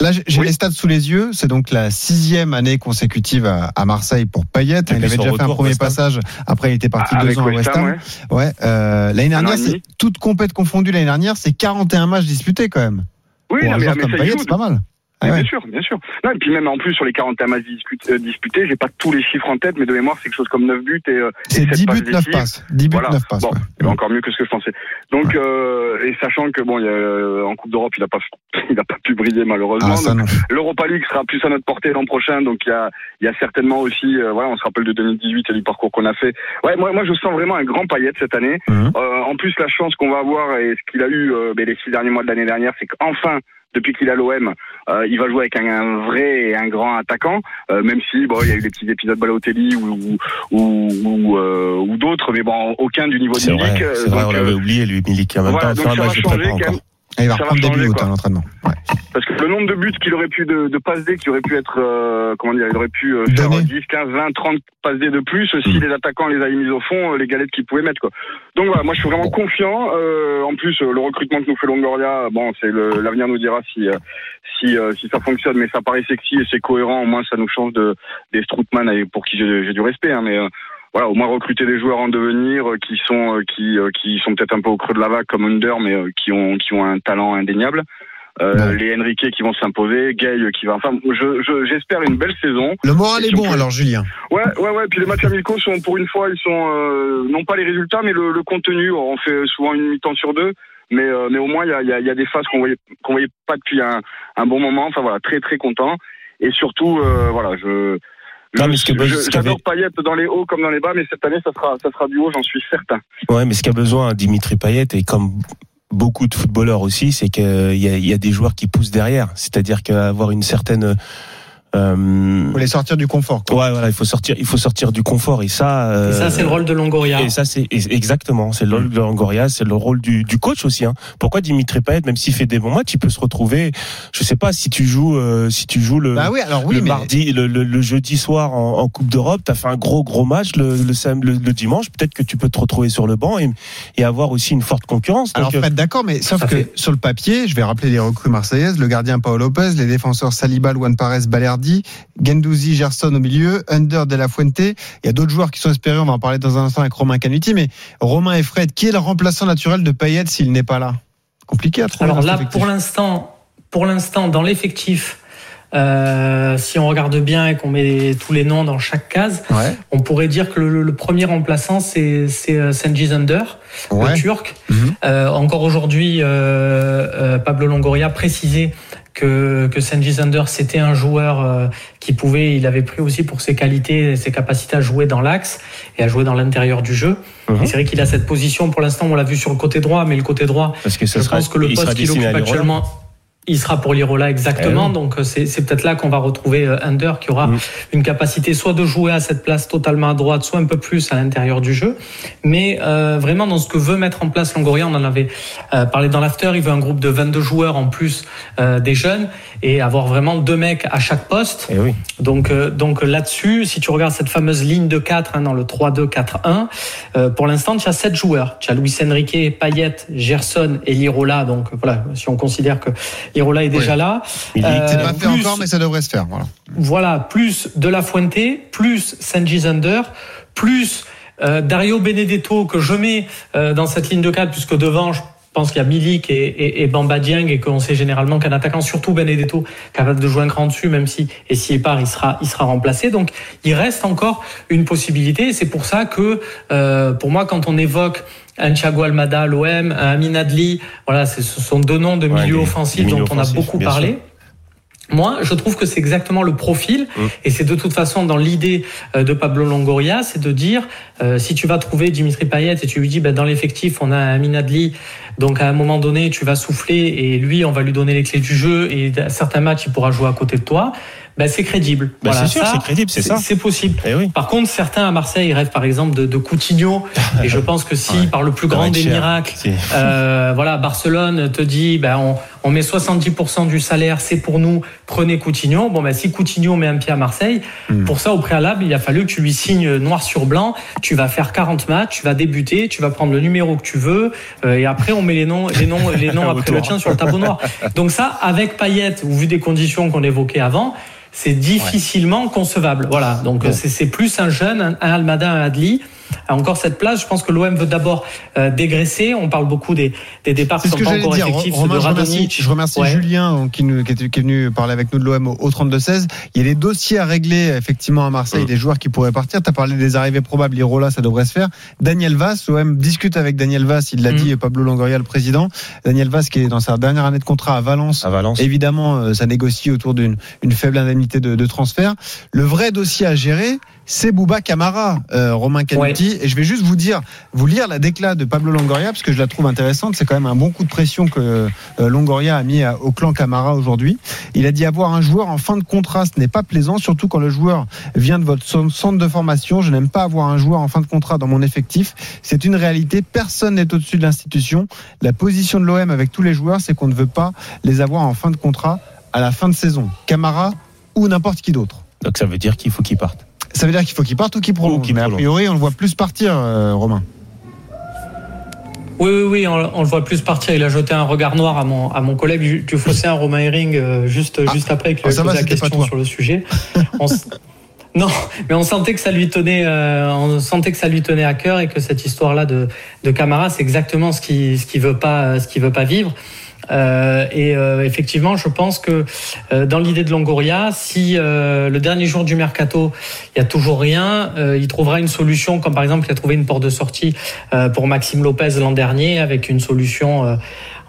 Là, j'ai Oui. les stats sous les yeux. C'est donc la sixième année consécutive à, à Marseille pour Payet. Il avait déjà fait un premier passage. Après, il était parti Ah, deux ans à West Ham, ouais. Ouais. euh, l'année dernière, c'est toute compète confondue. L'année dernière, c'est 41 matchs disputés quand même. Oui, pour non, un mais, joueur mais c'est pas mal. Ah ouais. Bien sûr, bien sûr. Non, et puis même en plus sur les 41 matchs euh, disputés, j'ai pas tous les chiffres en tête, mais de mémoire c'est quelque chose comme 9 buts et, euh, C'est et sept 10 passes buts, 9 décisives. passes. 10 buts, Voilà. 9 passes. Bon, ouais. c'est encore mieux que ce que je pensais. Donc, euh, et sachant que bon, il y a, euh, en Coupe d'Europe, il a pas, <laughs> il a pas pu briller malheureusement. Ah. L'Europa League sera plus à notre portée l'an prochain, donc il y a, il y a certainement aussi, euh, voilà, on se rappelle de 2018 et du parcours qu'on a fait. Ouais, moi, moi, je sens vraiment un grand paillette cette année. Mhm. Euh, en plus, la chance qu'on va avoir et ce qu'il a eu euh, ben, les six derniers mois de l'année dernière, c'est qu'enfin, depuis qu'il a l'OM, euh, il va jouer avec un, un vrai et un grand attaquant, euh, même si bon, il y a eu des petits épisodes Balotelli ou ou ou, ou, euh, ou d'autres, mais bon, aucun du niveau de Milik. euh, c'est vrai, donc, on euh, l'avait oublié lui Milik même voilà, temps, donc ça va changer quand même. Et il va reprendre début août à l'entraînement. Ouais. Parce que le nombre de buts qu'il aurait pu de, de passes D qu'il aurait pu être euh, comment dire il aurait pu euh, faire Donner. 10, 15, 20, 30 passes D de plus si Mm. les attaquants les avaient mis au fond euh, les galettes qu'ils pouvaient mettre quoi. Donc voilà, moi je suis vraiment confiant euh, en plus euh, le recrutement que nous fait Longoria bon c'est l'avenir nous dira si si si ça fonctionne mais ça paraît sexy et c'est cohérent au moins ça nous change de des Strootman et pour qui j'ai j'ai du respect hein, mais euh, voilà, au moins recruter des joueurs en devenir euh, qui sont euh, qui euh, qui sont peut-être un peu au creux de la vague comme Under mais qui ont qui ont un talent indéniable. Euh. Les Enrique qui vont s'imposer, Gay qui va. Enfin, je je- j'espère une belle saison. Le moral est bon peut- alors, Julien. Ouais, ouais, ouais. Puis les matchs amicaux sont pour une fois, ils sont euh, non pas les résultats, mais le, le contenu. On fait souvent une mi-temps sur deux, mais euh, mais au moins il y a, il y, a, y a des phases qu'on voyait qu'on voyait pas depuis un, un bon moment. Enfin voilà, très très content. Et surtout, euh, voilà, je. Non, mais ce y J'adore Payet dans les hauts comme dans les bas, mais cette année ça sera ça sera du haut, j'en suis certain. Ouais, mais ce qu'a besoin Dimitri Payet et comme beaucoup de footballeurs aussi, c'est qu'il y a, il y a des joueurs qui poussent derrière. C'est-à-dire qu'avoir une certaine euh, Faut les sortir du confort. Quoi. Ouais, voilà, il faut sortir, il faut sortir du confort et ça. euh, Et ça, c'est le rôle de Longoria. Et ça, c'est exactement, c'est le rôle de Longoria, c'est le rôle du, du coach aussi. Hein. Pourquoi Dimitri Payet, même s'il fait des bons matchs, il peut se retrouver. Je sais pas si tu joues, euh, si tu joues le. Bah oui, alors oui, le mais mardi, le, le- le jeudi soir en, en Coupe d'Europe, t'as fait un gros gros match le, le, sam- le, le dimanche. Peut-être que tu peux te retrouver sur le banc et, et avoir aussi une forte concurrence. Alors Donc, euh, d'accord, mais sauf que fait. sur le papier, je vais rappeler les recrues marseillaises, le gardien Paolo Lopez, les défenseurs Saliba, Luan Pares, Balerdi, Gendouzi, Gerson au milieu, Under de la Fuente. Il y a d'autres joueurs qui sont espérés, on va en parler dans un instant avec Romain Canuti, mais Romain et Fred, qui est le remplaçant naturel de Payet s'il n'est pas là? Compliqué à trouver. Alors dans là, pour l'instant, pour l'instant, dans l'effectif, euh, si on regarde bien et qu'on met tous les noms dans chaque case, Ouais. on pourrait dire que le, le premier remplaçant, c'est c'est, euh, Senji Zander, Ouais. le Turc. Mhm. Euh, encore aujourd'hui, euh, Pablo Longoria précisait que, que Zander, c'était un joueur euh, qui pouvait, il avait pris aussi pour ses qualités et ses capacités à jouer dans l'axe et à jouer dans l'intérieur du jeu. Mhm. C'est vrai qu'il a cette position, pour l'instant, on l'a vu sur le côté droit, mais le côté droit, Parce que ce je sera, pense que le poste qu'il occupe actuellement, il sera pour l'Irola exactement. Eh oui. Donc euh, c'est peut-être là qu'on va retrouver euh, Under qui aura Mm. une capacité soit de jouer à cette place totalement à droite, soit un peu plus à l'intérieur du jeu. Mais euh, vraiment dans ce que veut mettre en place Longoria, on en avait euh, parlé dans l'after, il veut un groupe de 22 joueurs en plus euh, des jeunes et avoir vraiment deux mecs à chaque poste. Eh oui. Donc, euh, donc là-dessus, si tu regardes cette fameuse ligne de 4 hein, dans le 3-2-4-1, euh, pour l'instant, tu as 7 joueurs. Tu as Luis Enrique, Payet, Gerson et Lirola. Donc voilà, si on considère que Lirola est déjà là. Il Euh, C'est pas fait plus- encore, mais ça devrait se faire. Voilà. Voilà, plus De La Fuente, plus Sanji Zander, plus euh, Dario Benedetto que je mets euh, dans cette ligne de 4, puisque devant, je pense qu'il y a Milik et, et, et Bamba Dieng et qu'on sait généralement qu'un attaquant, surtout Benedetto, capable de jouer un cran dessus, même si, et s'il part, il sera, il sera remplacé. Donc, il reste encore une possibilité. C'est pour ça que, euh, pour moi, quand on évoque un Thiago Almada à l'OM, un Amin Adli, voilà, ce sont deux noms de milieux offensifs dont on a beaucoup parlé. sûr. Moi, je trouve que c'est exactement le profil, Mm. et c'est de toute façon dans l'idée euh, de Pablo Longoria, c'est de dire euh, si tu vas trouver Dimitri Payet et tu lui dis ben, dans l'effectif on a un Minadli, donc à un moment donné tu vas souffler et lui on va lui donner les clés du jeu et à certains matchs il pourra jouer à côté de toi, ben c'est crédible. Bah, Voilà, c'est sûr, c'est crédible, c'est ça. C'est possible. Eh oui. Par contre, certains à Marseille rêvent par exemple de, de Coutinho, <laughs> et je pense que si Ouais. par le plus grand des cher. miracles, euh, <laughs> voilà, Barcelone te dit, ben, on, on met 70% du salaire, c'est pour nous, prenez Coutinho. Bon, ben, si Coutinho met un pied à Marseille, Hmm. pour ça, au préalable, il a fallu que tu lui signes noir sur blanc. Tu vas faire 40 matchs, tu vas débuter, tu vas prendre le numéro que tu veux, euh, et après, on met les noms, les noms, les <laughs> noms après le tien sur le tableau noir. Donc ça, avec Payet, ou vu des conditions qu'on évoquait avant, c'est difficilement concevable. Voilà. Donc c'est plus un jeune, un, un Almada, un Adli. A Encore cette place, je pense que l'OM veut d'abord euh, dégraisser. On parle beaucoup des, des départs qui sont que pas encore dire. effectifs, Romain, de je remercie, je remercie Ouais. Julien donc, qui, nous- qui est, qui est venu parler avec nous de l'OM au, au 32-16. Il y a des dossiers à régler effectivement à Marseille, Mm. des joueurs qui pourraient partir. Tu as parlé des arrivées probables, Irola, ça devrait se faire. Daniel Vass, l'OM discute avec Daniel Vass, il l'a Mm. dit, Pablo Longoria, le président. Daniel Vass qui est dans sa dernière année de contrat à Valence. À Valence. Évidemment, euh, ça négocie autour d'une une faible indemnité de, de transfert. Le vrai dossier à gérer, c'est Bouba Camara, euh, Romain Canuti. Et je vais juste vous dire, vous lire la déclat de Pablo Longoria, parce que je la trouve intéressante. C'est quand même un bon coup de pression que euh, Longoria a mis à- au clan Camara aujourd'hui. Il a dit avoir un joueur en fin de contrat, ce n'est pas plaisant, surtout quand le joueur vient de votre centre de formation. Je n'aime pas avoir un joueur en fin de contrat dans mon effectif. C'est une réalité. Personne n'est au-dessus de l'institution. La position de l'OM avec tous les joueurs, c'est qu'on ne veut pas les avoir en fin de contrat à la fin de saison. Camara ou n'importe qui d'autre. Donc ça veut dire qu'il faut qu'il parte. Ça veut dire qu'il faut qu'il parte ou qu'il prolonge. qu'il Mais a priori, on le voit plus partir, euh, Romain. Oui, oui, oui, on, on le voit plus partir. Il a jeté un regard noir à mon, à mon collègue du, Fosséen, Romain Herring, euh, juste, Ah. juste après qu'il lui posé la question sur le sujet. <laughs> On non, mais on sentait que ça lui tenait, euh, on sentait que ça lui tenait à cœur et que cette histoire-là de, de Camara, c'est exactement ce qu'il ce qu'il veut pas, ce qu'il veut pas vivre. Euh, et euh, effectivement, je pense que euh, dans l'idée de Longoria, si euh, le dernier jour du mercato, il y a toujours rien, euh, il trouvera une solution, comme par exemple, il a trouvé une porte de sortie euh, pour Maxime Lopez l'an dernier, avec une solution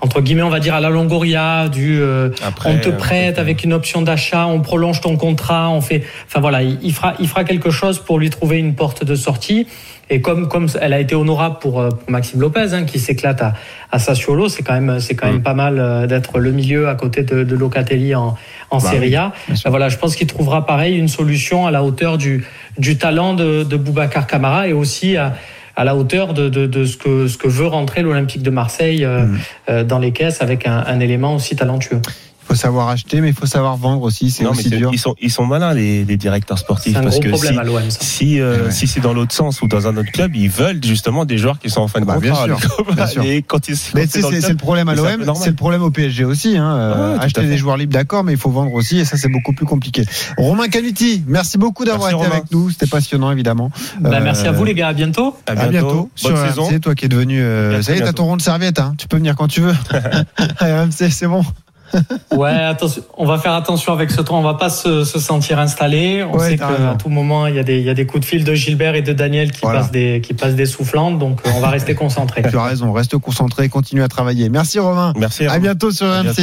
entre guillemets, on va dire à la Longoria, du euh, Après, on te euh, prête avec une option d'achat, on prolonge ton contrat, on fait, enfin voilà, il, il fera, il fera quelque chose pour lui trouver une porte de sortie. Et comme comme elle a été honorable pour, euh, pour Maxime Lopez, hein, qui s'éclate à, à Sassuolo, c'est quand même c'est quand même Mm. pas mal d'être le milieu à côté de, de Locatelli en, en Bah Serie A. Euh, Voilà, je pense qu'il trouvera pareil une solution à la hauteur du du talent de, de Boubacar Camara et aussi à à la hauteur de, de, de ce que ce que veut rentrer l'Olympique de Marseille euh, Mm. euh, dans les caisses avec un, un élément aussi talentueux. Il faut savoir acheter, mais il faut savoir vendre aussi. C'est aussi dur. ils sont ils sont malins les, les directeurs sportifs C'est un parce gros que problème si à l'OM. ça. si euh, Ouais. si c'est dans l'autre sens ou dans un autre club, ils veulent justement des joueurs qui sont en fin de Bah, bien contrat. sûr, <laughs> bien sûr. Et quand ils Mais c'est le problème à l'OM, c'est le problème au PSG aussi. Hein. Euh, Ah acheter des joueurs libres, d'accord, mais il faut vendre aussi, et ça c'est beaucoup plus compliqué. Romain Canuti, merci beaucoup d'avoir été Romain. avec nous. C'était passionnant évidemment. Bah, Euh, merci à vous les gars, à bientôt. À À bientôt, Bonne sur saison. RMC, toi qui es devenu. euh, ça y est, t'as ton rond de serviette. Hein. Tu peux venir quand tu veux. <laughs> <laughs> RMC, c'est bon. <laughs> Ouais, attention, on va faire attention avec ce temps. On va pas se, se sentir installé. On Ouais, sait qu'à tout moment, il y, a des, il y a des coups de fil de Gilbert et de Daniel qui, Voilà. passent, des, qui passent des soufflantes. Donc, euh, on va rester concentré. Tu as raison, reste concentré, continue à travailler. Merci Romain. Merci. À bientôt sur À RMC, bientôt.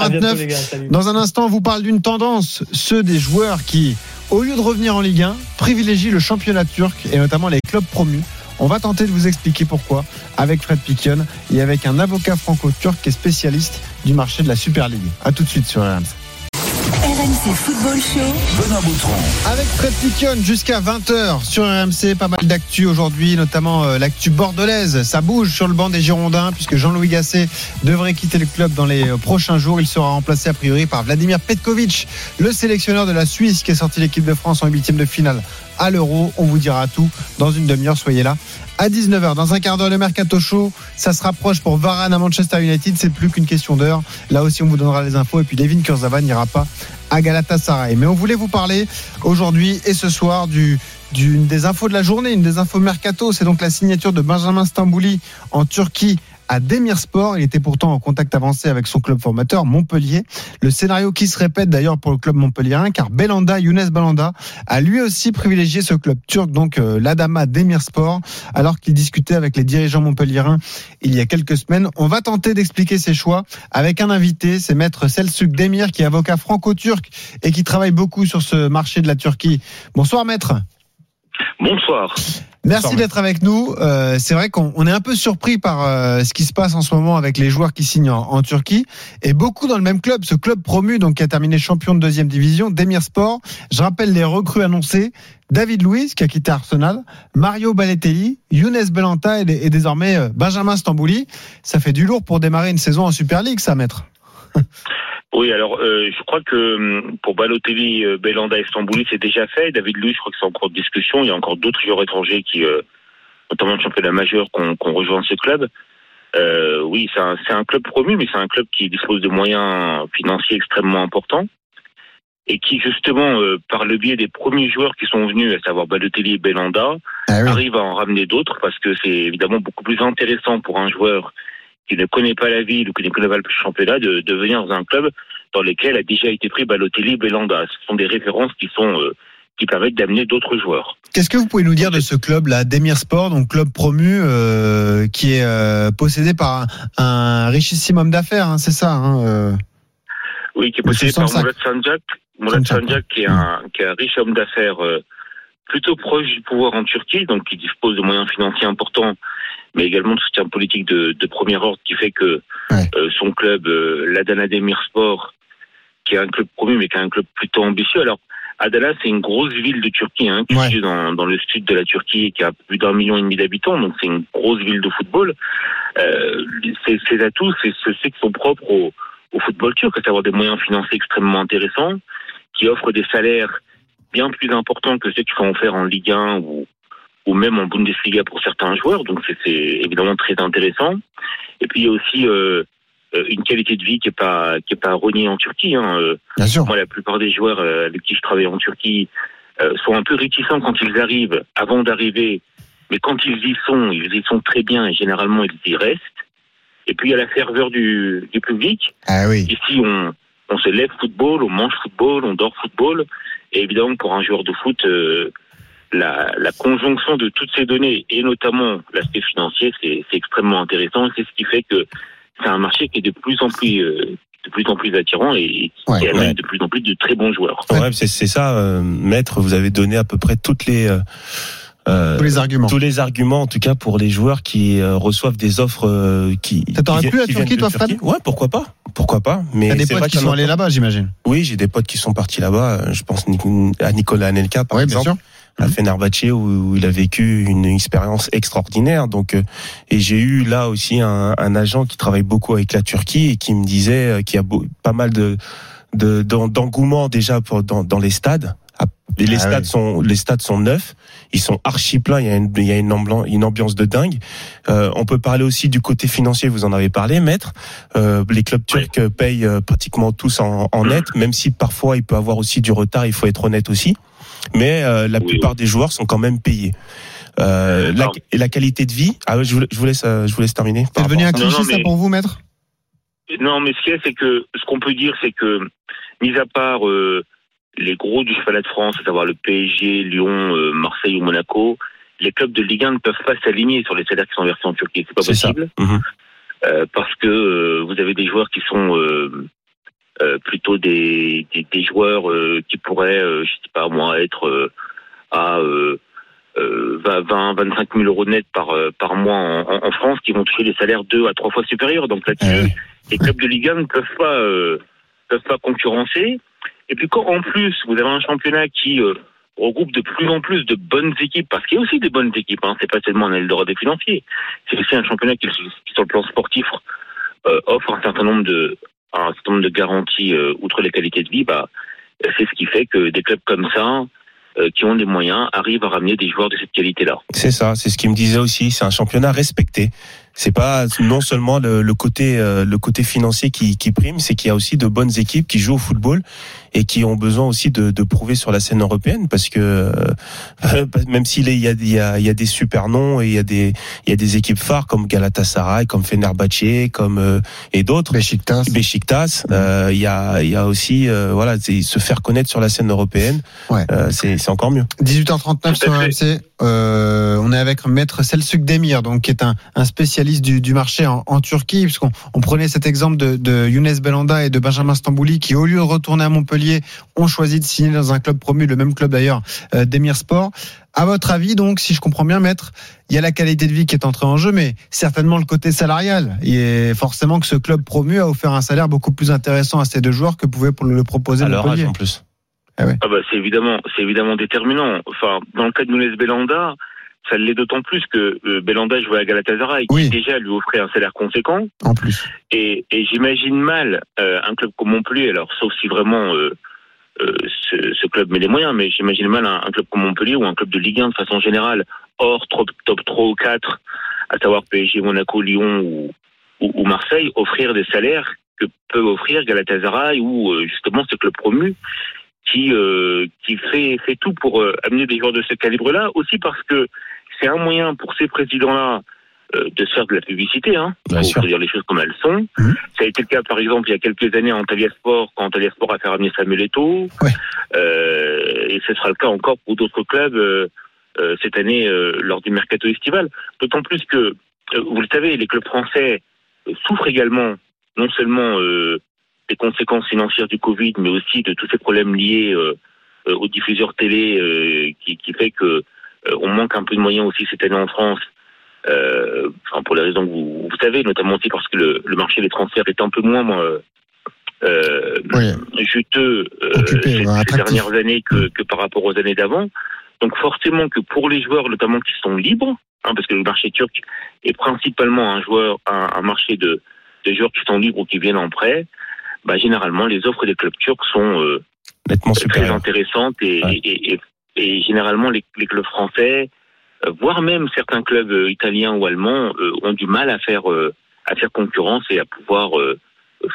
À bientôt, 18h29. les gars. Salut. Dans un instant, on vous parle d'une tendance, ceux des joueurs qui, au lieu de revenir en Ligue 1, privilégient le championnat turc et notamment les clubs promus. On va tenter de vous expliquer pourquoi avec Fred Piquion et avec un avocat franco-turc qui est spécialiste du marché de la Super League. A tout de suite sur RMC. RMC Football Show. Benoît Boutron. Avec Fred Piquion jusqu'à 20h sur RMC, pas mal d'actu aujourd'hui, notamment euh, l'actu bordelaise. Ça bouge sur le banc des Girondins puisque Jean-Louis Gasset devrait quitter le club dans les euh, prochains jours. Il sera remplacé a priori par Vladimir Petkovic, le sélectionneur de la Suisse qui est sorti l'équipe de France en huitième de finale à l'Euro. On vous dira tout dans une demi-heure, soyez là. À 19h, dans un quart d'heure, le Mercato Show, ça se rapproche pour Varane à Manchester United, c'est plus qu'une question d'heure. Là aussi, on vous donnera les infos. Et puis, Devin Kurzawa n'ira pas à Galatasaray. Mais on voulait vous parler aujourd'hui et ce soir du d'une des infos de la journée, une des infos mercato, c'est donc la signature de Benjamin Stambouli en Turquie à Demirspor. Il était pourtant en contact avancé avec son club formateur Montpellier. Le scénario qui se répète d'ailleurs pour le club montpellierin, car Belanda, Younes Belanda, a lui aussi privilégié ce club turc, donc euh, l'Adama Demirspor, alors qu'il discutait avec les dirigeants montpelliérains il y a quelques semaines. On va tenter d'expliquer ses choix avec un invité, c'est maître Selçuk Demir, qui est avocat franco-turc et qui travaille beaucoup sur ce marché de la Turquie. Bonsoir maître. Bonsoir. Merci d'être avec nous. Euh, c'est vrai qu'on on est un peu surpris par euh, ce qui se passe en ce moment avec les joueurs qui signent en, en Turquie et beaucoup dans le même club, ce club promu donc qui a terminé champion de deuxième division, Demirspor. Je rappelle les recrues annoncées David Luiz qui a quitté Arsenal, Mario Balotelli, Younes Belanta et, et désormais euh, Benjamin Stambouli. Ça fait du lourd pour démarrer une saison en Super League, ça, maître. <laughs> Oui, alors euh, je crois que hum, pour Balotelli, euh, Belanda et Stambouli, c'est déjà fait. David Luiz, je crois que c'est en cours de discussion. Il y a encore d'autres joueurs étrangers qui, euh, notamment le championnat majeur, qu'on qu'on rejoint ce club. Euh, oui, c'est un, un club promu, mais c'est un club qui dispose de moyens financiers extrêmement importants et qui, justement, euh, par le biais des premiers joueurs qui sont venus, à savoir Balotelli et Belanda, Ah oui. arrive à en ramener d'autres parce que c'est évidemment beaucoup plus intéressant pour un joueur qui ne connaît pas la ville ou qui ne connaît pas le championnat de, de venir dans un club dans lequel a déjà été pris Balotelli, Belanda. Ce sont des références qui sont euh, qui permettent d'amener d'autres joueurs. Qu'est-ce que vous pouvez nous dire de ce club là, Demirspor, donc club promu euh, qui est euh, possédé par un, un richissime homme d'affaires, hein, c'est ça hein, euh. Oui, qui est possédé par. Moulad Sanjak. Moulad Sanjak, Sanjak, qui est un, qui est un riche homme d'affaires euh, plutôt proche du pouvoir en Turquie, donc qui dispose de moyens financiers importants, mais également de soutien politique de, de premier ordre, qui fait que Ouais. euh, son club, euh, l'Adana Demirspor, qui est un club promu, mais qui est un club plutôt ambitieux. Alors, Adana, c'est une grosse ville de Turquie, hein, qui Ouais. est dans, dans le sud de la Turquie, qui a plus d'un million et demi d'habitants, donc c'est une grosse ville de football. Euh, ses, ses atouts, c'est ceux qui sont propres au, au football turc, à savoir des moyens financiers extrêmement intéressants, qui offrent des salaires bien plus importants que ceux qui sont offerts en Ligue 1 ou, ou même en Bundesliga pour certains joueurs. Donc c'est évidemment très intéressant. Et puis il y a aussi euh, euh, une qualité de vie qui est pas qui est pas reniée en Turquie. Hein. Euh, Bien sûr. moi, la plupart des joueurs avec qui je travaille en Turquie euh, sont un peu réticents quand ils arrivent, avant d'arriver. Mais quand ils y sont, ils y sont très bien et généralement ils y restent. Et puis il y a la ferveur du, du public. Ah oui. Ici, on, on se lève football, on mange football, on dort football. Et évidemment, pour un joueur de foot, euh, la, la conjonction de toutes ces données, et notamment l'aspect financier, c'est c'est extrêmement intéressant. C'est ce qui fait que c'est un marché qui est de plus en plus, euh, de plus en plus attirant et Ouais, qui amène ouais. de plus en plus de très bons joueurs. Ouais, c'est c'est ça, euh, maître. Vous avez donné à peu près toutes les euh, euh, Tous les arguments. tous les arguments, en tout cas pour les joueurs qui euh, reçoivent des offres euh, qui. Ça t'aurait qui plu, la qui Turquie, toi, Fred Ouais, pourquoi pas, pourquoi pas. Mais T'as des potes qui sont allés là-bas, j'imagine. Oui, j'ai des potes qui sont partis là-bas. Je pense à Nicolas Anelka, par Oui, bien exemple. sûr. à Fenerbahçe où, il a vécu une expérience extraordinaire. Donc, euh, et j'ai eu là aussi un, un agent qui travaille beaucoup avec la Turquie et qui me disait euh, qu'il y a beau- pas mal de de- d'en- d'engouement déjà pour, dans, dans les stades. Ah, et les Ah stades oui. sont les stades sont neufs, ils sont archi pleins. Il y a une il y a une ambiance, une ambiance de dingue. Euh, on peut parler aussi du côté financier. Vous en avez parlé, maître. Euh, les clubs turcs payent euh, pratiquement tous en, en net, même si parfois il peut avoir aussi du retard. Il faut être honnête aussi. Mais euh, la Oui, plupart des joueurs sont quand même payés. Euh, la, et la qualité de vie. Ah, ouais, je vous, je vous laisse, euh, je vous laisse terminer. C'est devenu un à ça. Non, cliché, ça, pour vous, maître? Non, mais ce qu'il y a, c'est que ce qu'on peut dire, c'est que, mis à part euh, les gros du championnat de France, à savoir le PSG, Lyon, euh, Marseille ou Monaco, les clubs de Ligue 1 ne peuvent pas s'aligner sur les salaires qui sont versés en Turquie. C'est pas possible. Mhm. Euh, parce que euh, vous avez des joueurs qui sont plutôt des, des, des joueurs qui pourraient, je sais pas moi, être à euh, euh, 20, 25 000 euros net par par mois en, France, qui vont toucher des salaires deux à trois fois supérieurs. Donc là-dessus, les clubs de Ligue 1 ne peuvent pas peuvent pas concurrencer. Et puis quand en plus vous avez un championnat qui euh, regroupe de plus en plus de bonnes équipes, parce qu'il y a aussi des bonnes équipes, hein, c'est pas seulement un Eldorado des financiers, c'est aussi un championnat qui, sur le plan sportif euh, offre un certain nombre de un certain nombre de garanties euh, outre les qualités de vie, bah c'est ce qui fait que des clubs comme ça euh, qui ont des moyens arrivent à ramener des joueurs de cette qualité-là. C'est ça, c'est ce qu'il me disait aussi. C'est un championnat respecté. C'est pas non seulement le, le côté euh, le côté financier qui, qui prime, c'est qu'il y a aussi de bonnes équipes qui jouent au football et qui ont besoin aussi de, de prouver sur la scène européenne parce que euh, <laughs> même s'il y a, il y a il y a des super noms et il y a des il y a des équipes phares comme Galatasaray, comme Fenerbahçe, comme euh, et d'autres. Beşiktaş. Beşiktaş, euh, il y a il y a aussi euh, voilà c'est se faire connaître sur la scène européenne. Ouais. Euh, c'est c'est encore mieux. 18h39 Tout à sur. RMC. Euh, on est avec Maître Selçuk Demir, donc qui est un, un spécialiste du, du marché en, en Turquie, puisqu'on on prenait cet exemple de, de Younes Belanda et de Benjamin Stambouli, qui au lieu de retourner à Montpellier, ont choisi de signer dans un club promu, le même club d'ailleurs, euh, Demir Sport. À votre avis, donc, si je comprends bien, Maître, il y a la qualité de vie qui est entrée en jeu, mais certainement le côté salarial. Et forcément que ce club promu a offert un salaire beaucoup plus intéressant à ces deux joueurs que pouvait le proposer À leur âge Montpellier. en plus. Ah bah c'est évidemment, c'est évidemment déterminant. Enfin, dans le cas de Nunes Belanda, ça l'est d'autant plus que euh, Belanda jouait à Galatasaray, Oui. qui déjà lui offrait un salaire conséquent. En plus. Et, et j'imagine mal euh, un club comme Montpellier, alors sauf si vraiment euh, euh, ce, ce club met les moyens, mais j'imagine mal un, un club comme Montpellier ou un club de Ligue 1 de façon générale, hors top, top 3 ou 4, à savoir PSG, Monaco, Lyon ou, ou, ou Marseille, offrir des salaires que peut offrir Galatasaray ou justement ce club promu qui euh, qui fait fait tout pour euh, amener des joueurs de ce calibre-là, aussi parce que c'est un moyen pour ces présidents-là euh, de se faire de la publicité, hein, Bien faut, sûr. faut dire les choses comme elles sont. Mhm. Ça a été le cas, par exemple, il y a quelques années en Antalya Sport, quand Antalya Sport a fait ramener Samuel Eto'o, Ouais. euh, et ce sera le cas encore pour d'autres clubs euh, euh, cette année euh, lors du mercato estival. D'autant plus que, euh, vous le savez, les clubs français souffrent également non seulement euh, des conséquences financières du Covid, mais aussi de tous ces problèmes liés aux diffuseurs télé, euh, qui, qui fait que on manque un peu de moyens aussi cette année en France. Euh, enfin, pour les raisons que vous, vous savez, notamment aussi parce que le, le marché des transferts est un peu moins euh, euh, Oui. juteux euh, Occupé, ces, dernières années que, que par rapport aux années d'avant. Donc forcément que pour les joueurs, notamment qui sont libres, hein, parce que le marché turc est principalement un joueur, un, un marché de, de joueurs qui sont libres ou qui viennent en prêt, bah, généralement les offres des clubs turcs sont euh, Nettement très intéressantes et, Ouais. et, et, et généralement les, les clubs français, euh, voire même certains clubs euh, italiens ou allemands, euh, ont du mal à faire euh, à faire concurrence et à pouvoir euh,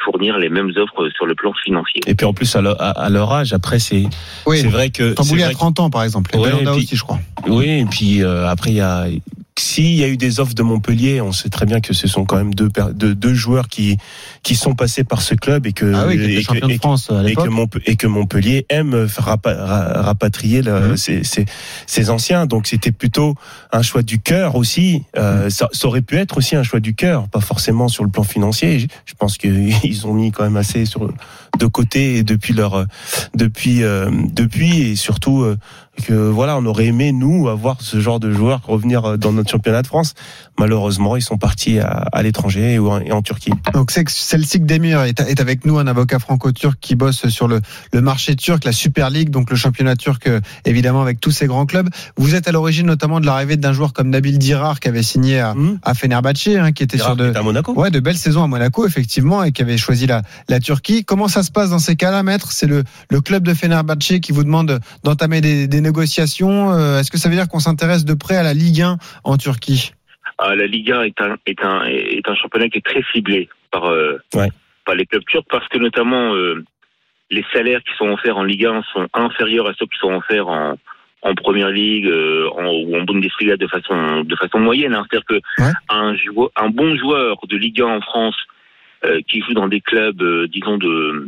fournir les mêmes offres sur le plan financier. Et puis en plus à leur, à- à leur âge, après c'est Oui. c'est vrai que Tambouli à 30 ans, par exemple. Et Ouais, Belanda et puis- aussi, je crois. Oui, et puis euh, après il y a s'il y a eu des offres de Montpellier, on sait très bien que ce sont quand même deux deux, deux joueurs qui qui sont passés par ce club et que Ah oui, et que- champion de et que- France à et que, l'époque. Montpe- et que Montpellier aime rapatrier Mhm. ses, ses- ses anciens. Donc c'était plutôt un choix du cœur aussi. Euh, Mhm. ça, ça aurait pu être aussi un choix du cœur, pas forcément sur le plan financier. Je, je pense qu'ils <laughs> ont mis quand même assez sur de côté depuis leur depuis euh, depuis et surtout euh, que voilà on aurait aimé nous avoir ce genre de joueurs revenir euh, dans notre championnat de France. Malheureusement ils sont partis à, à l'étranger ou en- et en Turquie. Donc Celtic Demir est, est avec nous, un avocat franco-turc qui bosse sur le, le marché turc, la Super League, donc le championnat turc euh, évidemment avec tous ces grands clubs. Vous êtes à l'origine notamment de l'arrivée d'un joueur comme Nabil Dirar qui avait signé à, Mmh. à Fenerbahçe, hein, qui était sur de, à Monaco. ouais, de belles saisons à Monaco effectivement et qui avait choisi la, la Turquie. Comment ça se passe dans ces cas-là, maître? C'est le, le club de Fenerbahçe qui vous demande d'entamer des, des négociations. Euh, Est-ce que ça veut dire qu'on s'intéresse de près à la Ligue 1 en Turquie? Ah, la Liga est un est un est un championnat qui est très ciblé par euh, Ouais. par les clubs turcs parce que notamment euh, les salaires qui sont offerts en Ligue 1 sont inférieurs à ceux qui sont offerts en en première ligue euh, en, ou en Bundesliga de façon de façon moyenne. hein. C'est-à-dire que Ouais. un, joueur, un bon joueur de Ligue 1 en France euh, qui jouent dans des clubs, euh, disons de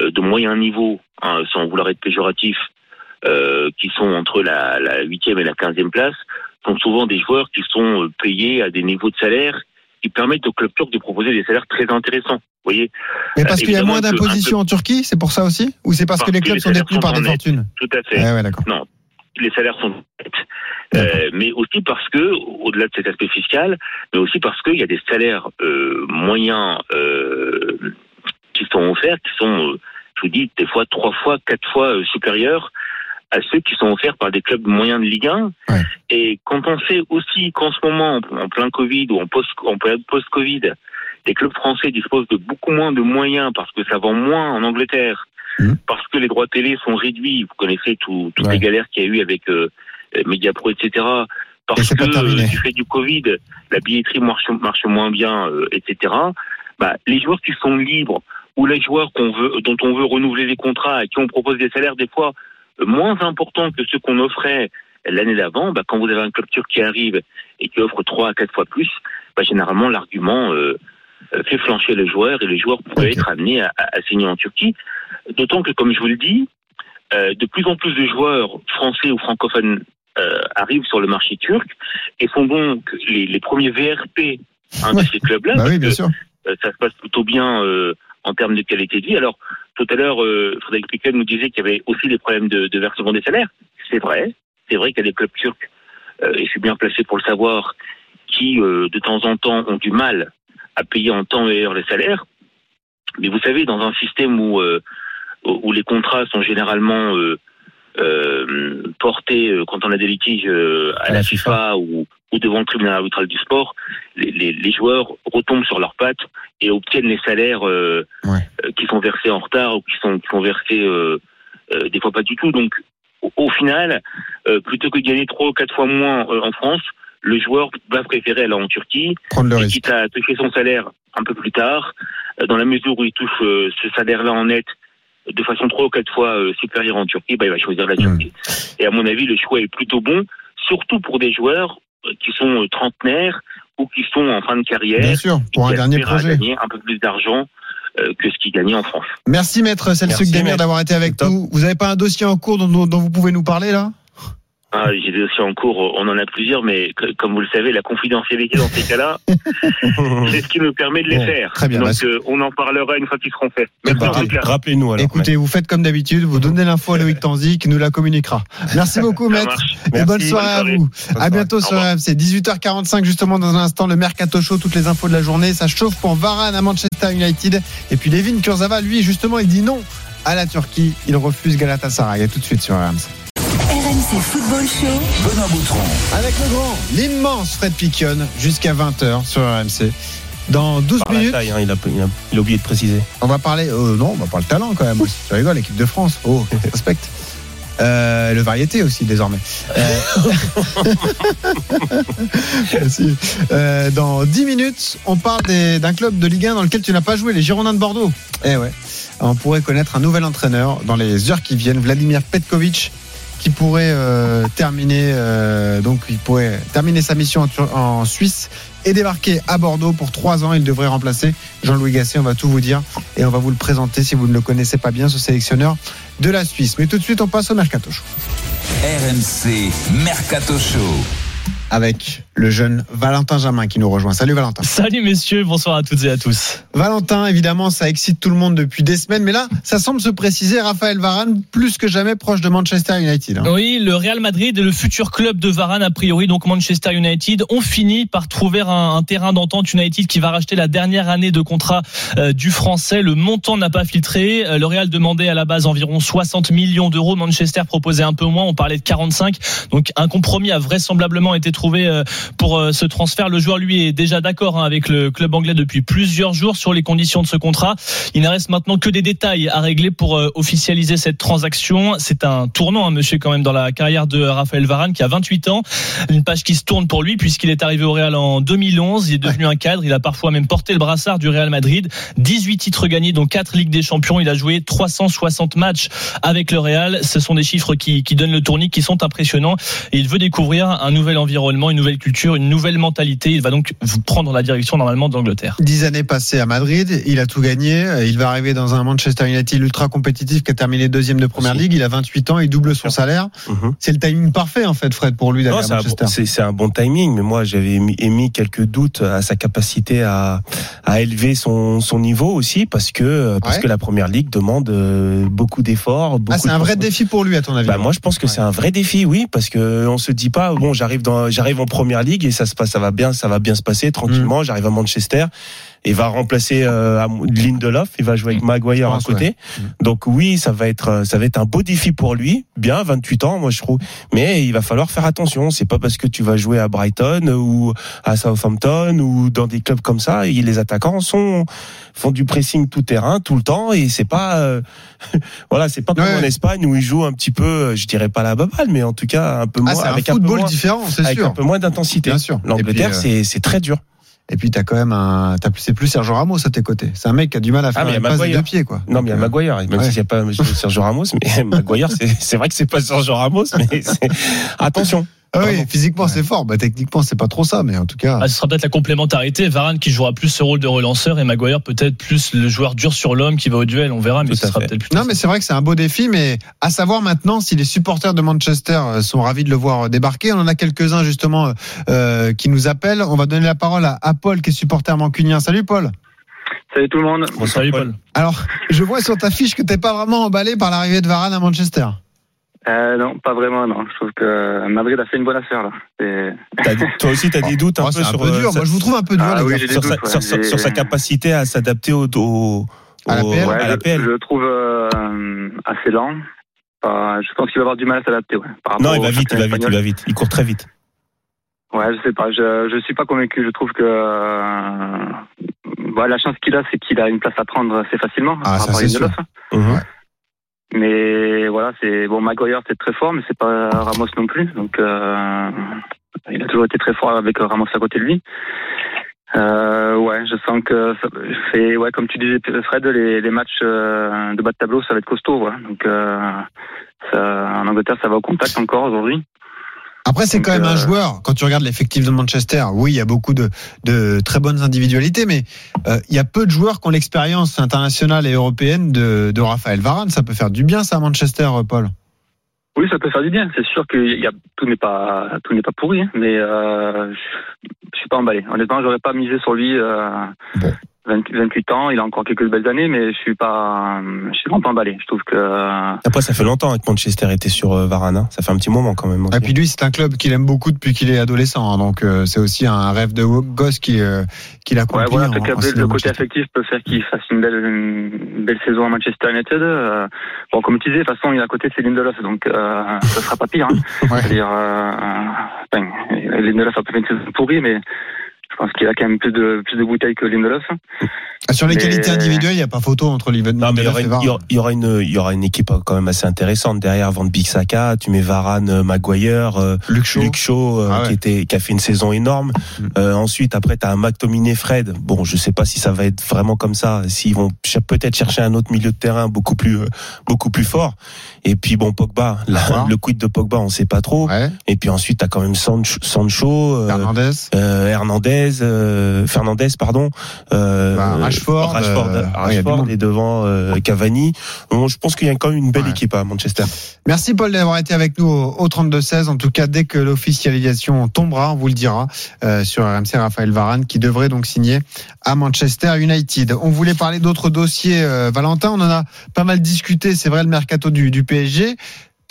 euh, de moyen niveau, hein, sans vouloir être péjoratif, euh, qui sont entre la la huitième et la quinzième place, sont souvent des joueurs qui sont euh, payés à des niveaux de salaire qui permettent aux clubs turcs de proposer des salaires très intéressants. Vous voyez, Mais parce Euh, qu'il y a moins que d'imposition en Turquie, c'est pour ça aussi Ou c'est parce, Parce que les que clubs les sont détenus par des fortunes tout à fait. Ouais, ouais. Non, les salaires sont nets. Euh, mais aussi parce que, au-delà de cet aspect fiscal, mais aussi parce qu'il y a des salaires euh, moyens euh, qui sont offerts, qui sont, euh, je vous dis, des fois trois fois, quatre fois supérieurs à ceux qui sont offerts par des clubs moyens de Ligue 1. Ouais. Et quand on sait aussi qu'en ce moment, en plein Covid ou en, post, en période post-Covid, les clubs français disposent de beaucoup moins de moyens parce que ça vend moins en Angleterre, Mhm. parce que les droits télé sont réduits. Vous connaissez tout- toutes Ouais. les galères qu'il y a eu avec euh, euh, Mediapro, etc. Et Parce que euh, du fait du Covid, la billetterie marche, marche moins bien, euh, etc. Bah, les joueurs qui sont libres ou les joueurs qu'on veut, dont on veut renouveler les contrats à qui on propose des salaires des fois moins importants que ceux qu'on offrait l'année d'avant, bah, quand vous avez un club turc qui arrive et qui offre trois à quatre fois plus, bah, généralement l'argument euh, euh, fait flancher le joueur et le joueur pourrait Ok. être amené à, à- à signer en Turquie. D'autant que, comme je vous le dis, euh, de plus en plus de joueurs français ou francophones euh, arrivent sur le marché turc et sont donc les, les premiers VRP hein, Ouais. de ces clubs-là. Bah oui, bien sûr. euh, ça se passe plutôt bien euh, en termes de qualité de vie. Alors, tout à l'heure, euh, Frédéric Piquet nous disait qu'il y avait aussi des problèmes de, de versement des salaires. C'est vrai. C'est vrai qu'il y a des clubs turcs, euh, et je suis bien placé pour le savoir, qui, euh, de temps en temps, ont du mal à payer en temps et heure les salaires. Mais vous savez, dans un système où, euh, où les contrats sont généralement euh, portés, euh, quand on a des litiges euh, à, la FIFA, ou, ou devant le tribunal arbitral du sport, les, les, les joueurs retombent sur leurs pattes et obtiennent les salaires euh, Ouais. euh, qui sont versés en retard ou qui sont, qui sont versés euh, euh, des fois pas du tout. Donc, au, au final, euh, plutôt que de gagner trois ou quatre fois moins euh, en France, le joueur va préférer aller en Turquie, Prendre le risque. quitte à toucher son salaire un peu plus tard, euh, dans la mesure où il touche euh, ce salaire-là en net de façon trois ou quatre fois euh, supérieure en Turquie, bah, il va choisir la Turquie. Et à mon avis, le choix est plutôt bon, surtout pour des joueurs euh, qui sont euh, trentenaires ou qui sont en fin de carrière. Bien sûr, pour un dernier projet. gagner un peu plus d'argent euh, que ce qu'ils gagnaient en France. Merci maître Selçuk Demir d'avoir été avec Top. nous. Vous n'avez pas un dossier en cours dont vous pouvez nous parler là? Ah, j'ai des dossiers en cours, on en a plusieurs, mais que- comme vous le savez, la confidentialité dans ces cas-là, <laughs> c'est ce qui nous permet de les Bon, faire. très bien, Donc, euh, on en parlera une fois qu'ils seront faits. Eh ben. Rappelez-nous alors. Écoutez, vous faites comme d'habitude, vous donnez l'info à Loïc Tanzi qui nous la communiquera. Merci beaucoup Ça maître marche. et Merci. bonne soirée à vous. À bientôt sur. RMC. 18h45 justement dans un instant le Mercato Show, toutes les infos de la journée. Ça chauffe pour Varane à Manchester United. Et puis Levin Kurzava, lui justement, il dit non à la Turquie. Il refuse Galatasaray. Et tout de suite sur RMC. Football Show. Benoît Boutron. Avec le grand, l'immense Fred Piquion jusqu'à 20h sur RMC. Dans 12 Par la minutes, taille, hein, il, a, il, a, il a oublié de préciser. on va parler. euh, non, on va parler le talent quand même. aussi. Tu rigoles, l'équipe de France. Oh, <laughs> respecte. Euh, le variété aussi désormais. Euh, <laughs> Merci. Euh, dans 10 minutes, on parle d'un club de Ligue 1 dans lequel tu n'as pas joué, les Girondins de Bordeaux. Eh ouais. On pourrait connaître un nouvel entraîneur dans les heures qui viennent, Vladimir Petkovic, qui pourrait euh, terminer euh, donc il pourrait terminer sa mission en, Suisse et débarquer à Bordeaux pour trois ans. Il devrait remplacer Jean-Louis Gasset. On va tout vous dire et on va vous le présenter si vous ne le connaissez pas bien, ce sélectionneur de la Suisse. Mais tout de suite, on passe au mercato Show RMC Mercato Show. avec le jeune Valentin Jamin qui nous rejoint. Salut Valentin. Salut messieurs, bonsoir à toutes et à tous. Valentin, évidemment, ça excite tout le monde depuis des semaines, mais là, ça semble se préciser. Raphaël Varane, plus que jamais proche de Manchester United. hein. Oui, le Real Madrid et le futur club de Varane, a priori, donc Manchester United, ont fini par trouver un, un terrain d'entente United qui va racheter la dernière année de contrat euh, du Français. Le montant n'a pas filtré. Euh, Le Real demandait à la base environ 60 millions d'euros. Manchester proposait un peu moins. On parlait de 45. Donc un compromis a vraisemblablement été trouvé euh, pour euh, ce transfert. Le joueur, lui, est déjà d'accord hein, avec le club anglais depuis plusieurs jours sur les conditions de ce contrat. Il ne reste maintenant que des détails à régler pour euh, officialiser cette transaction. C'est un tournant, hein, monsieur, quand même, dans la carrière de Raphaël Varane, qui a 28 ans. Une page qui se tourne pour lui, puisqu'il est arrivé au Real en 2011. Il est devenu un cadre. Il a parfois même porté le brassard du Real Madrid. 18 titres gagnés, dont 4 Ligues des Champions. Il a joué 360 matchs avec le Real. Ce sont des chiffres qui, qui donnent le tournis, qui sont impressionnants. Et il veut découvrir un nouvel environnement, une nouvelle culture futur, une nouvelle mentalité. Il va donc vous prendre la direction normalement d'Angleterre. Dix années passées à Madrid, il a tout gagné. Il va arriver dans un Manchester United ultra compétitif qui a terminé deuxième de première ligue. Il a 28 ans, il double son salaire. Mhm. C'est le timing parfait en fait, Fred, pour lui d'aller Non, à c'est un, Manchester. bon- c'est- c'est un bon timing, mais moi j'avais émis, émis quelques doutes à sa capacité à, à élever son, son niveau aussi, parce que parce Ouais. que la première ligue demande euh, beaucoup d'efforts. Ah, c'est de un vrai défi pour lui, à ton avis Bah, moi, je pense que c'est un vrai défi, oui, parce que on se dit pas, bon, j'arrive dans, j'arrive en première ligue et ça se passe, ça va bien, ça va bien se passer tranquillement. Mm. J'arrive à Manchester et va remplacer euh, Lindelof, il va jouer avec Maguire Je à côté. ouais. Mm. Donc oui, ça va être, euh, ça va être un beau défi pour lui. Bien, 28 ans, moi je trouve. Mais il va falloir faire attention. C'est pas parce que tu vas jouer à Brighton ou à Southampton ou dans des clubs comme ça, et les attaquants sont font du pressing tout terrain tout le temps et c'est pas, euh, <laughs> voilà, c'est pas comme Ouais. en Espagne où ils jouent un petit peu, euh, je dirais pas la baballe, mais en tout cas un peu Ah, moins, un avec un peu football moins, différent, c'est sûr. un peu moins d'intensité. L'Angleterre, euh, c'est c'est très dur. Et puis t'as quand même un, t'as plus, c'est plus Sergio Ramos à tes côtés. C'est un mec qui a du mal à faire Ah, mais une passe des deux pieds, quoi. Non, mais il y a euh, Maguire, même ouais. s'il n'y a pas Sergio Ramos, mais <laughs> Maguire, c'est c'est vrai que c'est pas Sergio Ramos, mais c'est- attention. Ah oui, physiquement c'est fort. Bah techniquement c'est pas trop ça, mais en tout cas. Ah, ce sera peut-être la complémentarité. Varane qui jouera plus ce rôle de relanceur et Maguire peut-être plus le joueur dur sur l'homme qui va au duel. On verra, mais Tout ce sera peut-être plus. Non, mais c'est vrai que c'est un beau défi, mais à savoir maintenant si les supporters de Manchester euh, sont ravis de le voir débarquer. On en a quelques-uns justement euh, qui nous appellent. On va donner la parole à, à Paul qui est supporter mancunien. Salut Paul. Salut tout le monde. Bonsoir, Salut Paul. Paul. Alors, je vois sur ta fiche que t'es pas vraiment emballé par l'arrivée de Varane à Manchester. Euh, non, pas vraiment, non. Je trouve que Madrid a fait une bonne affaire, là. Dit- Toi aussi, tu as des doutes un Oh, peu un sur, peu euh, dur. sa- Moi, je vous trouve un peu dur, Ah oui, sur, doutes, sa, ouais. sur, sur- sur sa J'ai- capacité à s'adapter au, au, À la PL. Ouais, à la je, PL. je le trouve euh, assez lent. Euh, je pense qu'il va avoir du mal à s'adapter, ouais. par rapport Non, il va vite, il va vite, il espagnol. va vite. Il court très vite. Ouais, je sais pas. Je je suis pas convaincu. Je trouve que euh, bah, la chance qu'il a, c'est qu'il a une place à prendre assez facilement. Ah, par ça, rapport à c'est Lindelof. Mais voilà, c'est bon. Maguire, c'est très fort, mais c'est pas Ramos non plus. Donc, euh, il a toujours été très fort avec Ramos à côté de lui. Euh, ouais, je sens que fait, ouais, comme tu disais, Fred, les, les matchs euh, de bas de tableau, ça va être costaud. Ouais. Donc, euh, ça, en Angleterre, ça va au contact encore aujourd'hui. Après, c'est quand même un euh, joueur. Quand tu regardes l'effectif de Manchester, oui, il y a beaucoup de, de très bonnes individualités, mais euh, il y a peu de joueurs qui ont l'expérience internationale et européenne de, de Raphaël Varane. Ça peut faire du bien, ça, à Manchester, euh, Paul. Oui, ça peut faire du bien. C'est sûr que y a, tout n'est pas tout n'est pas pourri, hein, mais euh, je je suis pas emballé. Honnêtement, j'aurais pas misé sur lui. Euh, Bon. 20 28 ans, il a encore quelques belles années, mais je suis pas, je suis vraiment pas emballé. Je trouve que Après, ça fait longtemps que Manchester était sur euh, Varane. hein. Ça fait un petit moment quand même. Et puis lui, c'est un club qu'il aime beaucoup depuis qu'il est adolescent. hein, donc euh, c'est aussi un rêve de gosse qui, euh, qu'il ouais, accomplit. voilà, en- en signant le côté affectif peut faire qu'il fasse une belle une belle saison à Manchester United. Euh, bon, comme tu disais, de toute façon, il est à côté de Lindelof, donc euh, ça sera pas pire. Hein. <laughs> Ouais. C'est-à-dire, euh, enfin, Lindelof a pas fait une saison pourrie, mais je pense qu'il a quand même plus de plus de bouteilles que Lindelof. Ah, Sur les Mais- qualités individuelles, il n'y a pas photo entre Liven Non, mais il y, Lindelof aura et une, Varane. il y aura- il y aura une, il y aura une équipe quand même assez intéressante derrière Van Big Saka. Tu mets Varane, euh, Maguire, euh, Luke Shaw. Luke Shaw, euh, Ah ouais. qui était, qui a fait une saison énorme. Mm. Euh, ensuite, après, t'as un McTominay, Fred. Bon, je sais pas si ça va être vraiment comme ça. S'ils vont peut-être chercher un autre milieu de terrain beaucoup plus, beaucoup plus fort. Et puis bon, Pogba, <laughs> le quid de Pogba, on sait pas trop. Ouais. Et puis ensuite, t'as quand même Sancho, Sancho euh, Fernandez. euh, Fernandez, pardon. Euh, Bah, Rashford, Rashford, euh, Rashford ouais, et devant euh, Cavani. Bon, je pense qu'il y a quand même une belle Ouais. équipe à Manchester. Merci Paul d'avoir été avec nous au, au 32-16. En tout cas, dès que l'officialisation tombera, on vous le dira sur RMC Raphaël Varane qui devrait donc signer à Manchester United. On voulait parler d'autres dossiers, Valentin. On en a pas mal discuté. C'est vrai le mercato du, du PSG.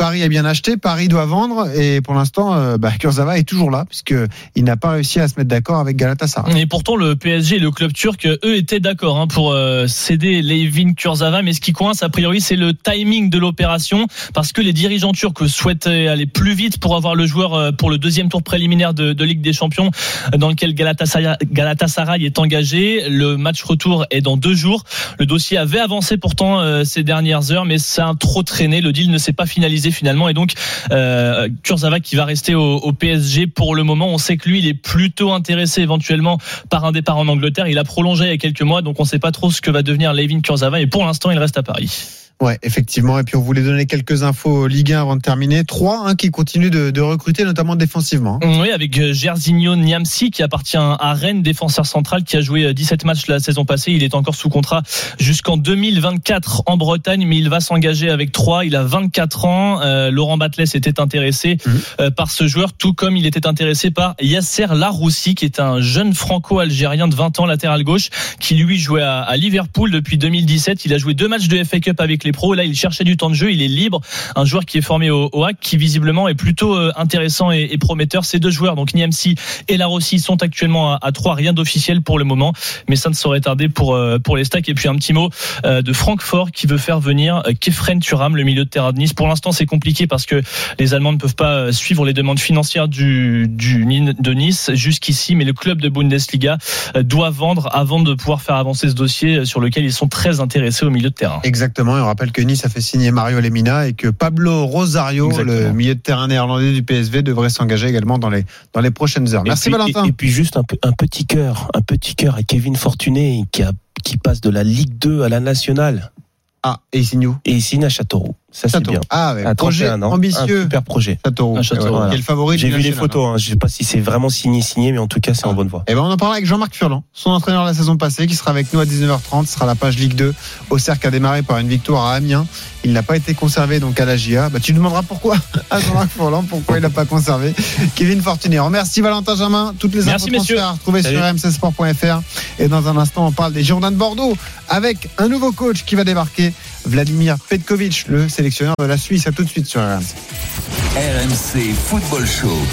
Paris a bien acheté, Paris doit vendre et pour l'instant, euh, bah, Kurzawa est toujours là puisque il n'a pas réussi à se mettre d'accord avec Galatasaray. Et pourtant, le PSG et le club turc, eux, étaient d'accord hein, pour euh, céder Levin Kurzava. Mais ce qui coince, a priori, c'est le timing de l'opération. Parce que les dirigeants turcs souhaitaient aller plus vite pour avoir le joueur euh, pour le deuxième tour préliminaire de, Ligue des Champions, dans lequel Galatasaray, est engagé. Le match retour est dans deux jours. Le dossier avait avancé pourtant ces dernières heures, mais ça a trop traîné. Le deal ne s'est pas finalisé finalement. Et donc, euh, qui va rester au, au PSG pour le moment. On sait que lui, il est plutôt intéressé éventuellement par un départ en Angleterre. Il a prolongé il y a quelques mois, donc on ne sait pas trop ce que va devenir Levin Kurzawa. Et pour l'instant, il reste à Paris. Ouais, effectivement. Et puis on voulait donner quelques infos Ligue 1 avant de terminer. Trois hein, qui continuent de, de, recruter, notamment défensivement. Oui, avec euh, Gersigno Niamsi qui appartient à Rennes, défenseur central qui a joué 17 euh, matchs la saison passée. Il est encore sous contrat jusqu'en 2024 en Bretagne, mais il va s'engager avec trois. Il a 24 ans. Euh, Laurent Batles était intéressé mmh. euh, par ce joueur, tout comme il était intéressé par Yasser Laroussi, qui est un jeune franco-algérien de 20 ans, latéral gauche, qui lui jouait à, à Liverpool depuis 2017. Il a joué deux matchs de FA Cup avec les pros. Là, il cherchait du temps de jeu. Il est libre. Un joueur qui est formé au, au qui visiblement est plutôt euh, intéressant et, et, prometteur. Ces deux joueurs, donc Niamsi et Larossi, sont actuellement à, à trois. Rien d'officiel pour le moment, mais ça ne saurait tarder pour euh, pour les stacks. Et puis un petit mot euh, de Francfort qui veut faire venir Kefren Turam, le milieu de terrain de Nice. Pour l'instant, c'est compliqué parce que les Allemands ne peuvent pas suivre les demandes financières du, du de Nice jusqu'ici, mais le club de Bundesliga doit vendre avant de pouvoir faire avancer ce dossier sur lequel ils sont très intéressés au milieu de terrain. Exactement. Rappelle que Nice a fait signer Mario Lemina et que Pablo Rosario, Exactement. le milieu de terrain néerlandais du PSV, devrait s'engager également dans les dans les prochaines heures. Merci puis, Valentin. Et, et, puis juste un, un petit cœur, un petit cœur à Kevin Fortuné qui a qui passe de la Ligue 2 à la nationale. Ah, et il signe où Et il signe à Châteauroux. Ça c'est bien. Ah, ouais. à projet ans, ambitieux. Un super projet. Châteauroux. Un Châteauroux. Voilà. Quel favori J'ai vu les photos. Hein. Je sais pas si c'est vraiment signé signé, mais en tout cas c'est ah. en bonne voie. Et ben on en parlera avec Jean-Marc Furlan, son entraîneur la saison passée, qui sera avec nous à 19h30. Ce sera la page Ligue 2. Au cercle a démarré par une victoire à Amiens. Il n'a pas été conservé donc à la GIA. Bah, tu demanderas pourquoi <laughs> à Jean-Marc Furlan, pourquoi il n'a pas conservé Kevin Fortuné. Remercie Valentin Jamin. Toutes les Merci, infos messieurs. à retrouver Salut. sur rmcsport.fr. Et dans un instant, on parle des Girondins de Bordeaux avec un nouveau coach qui va débarquer, Vladimir Petkovic, le sélectionneur de la Suisse. À tout de suite sur RMC. RMC Football Show.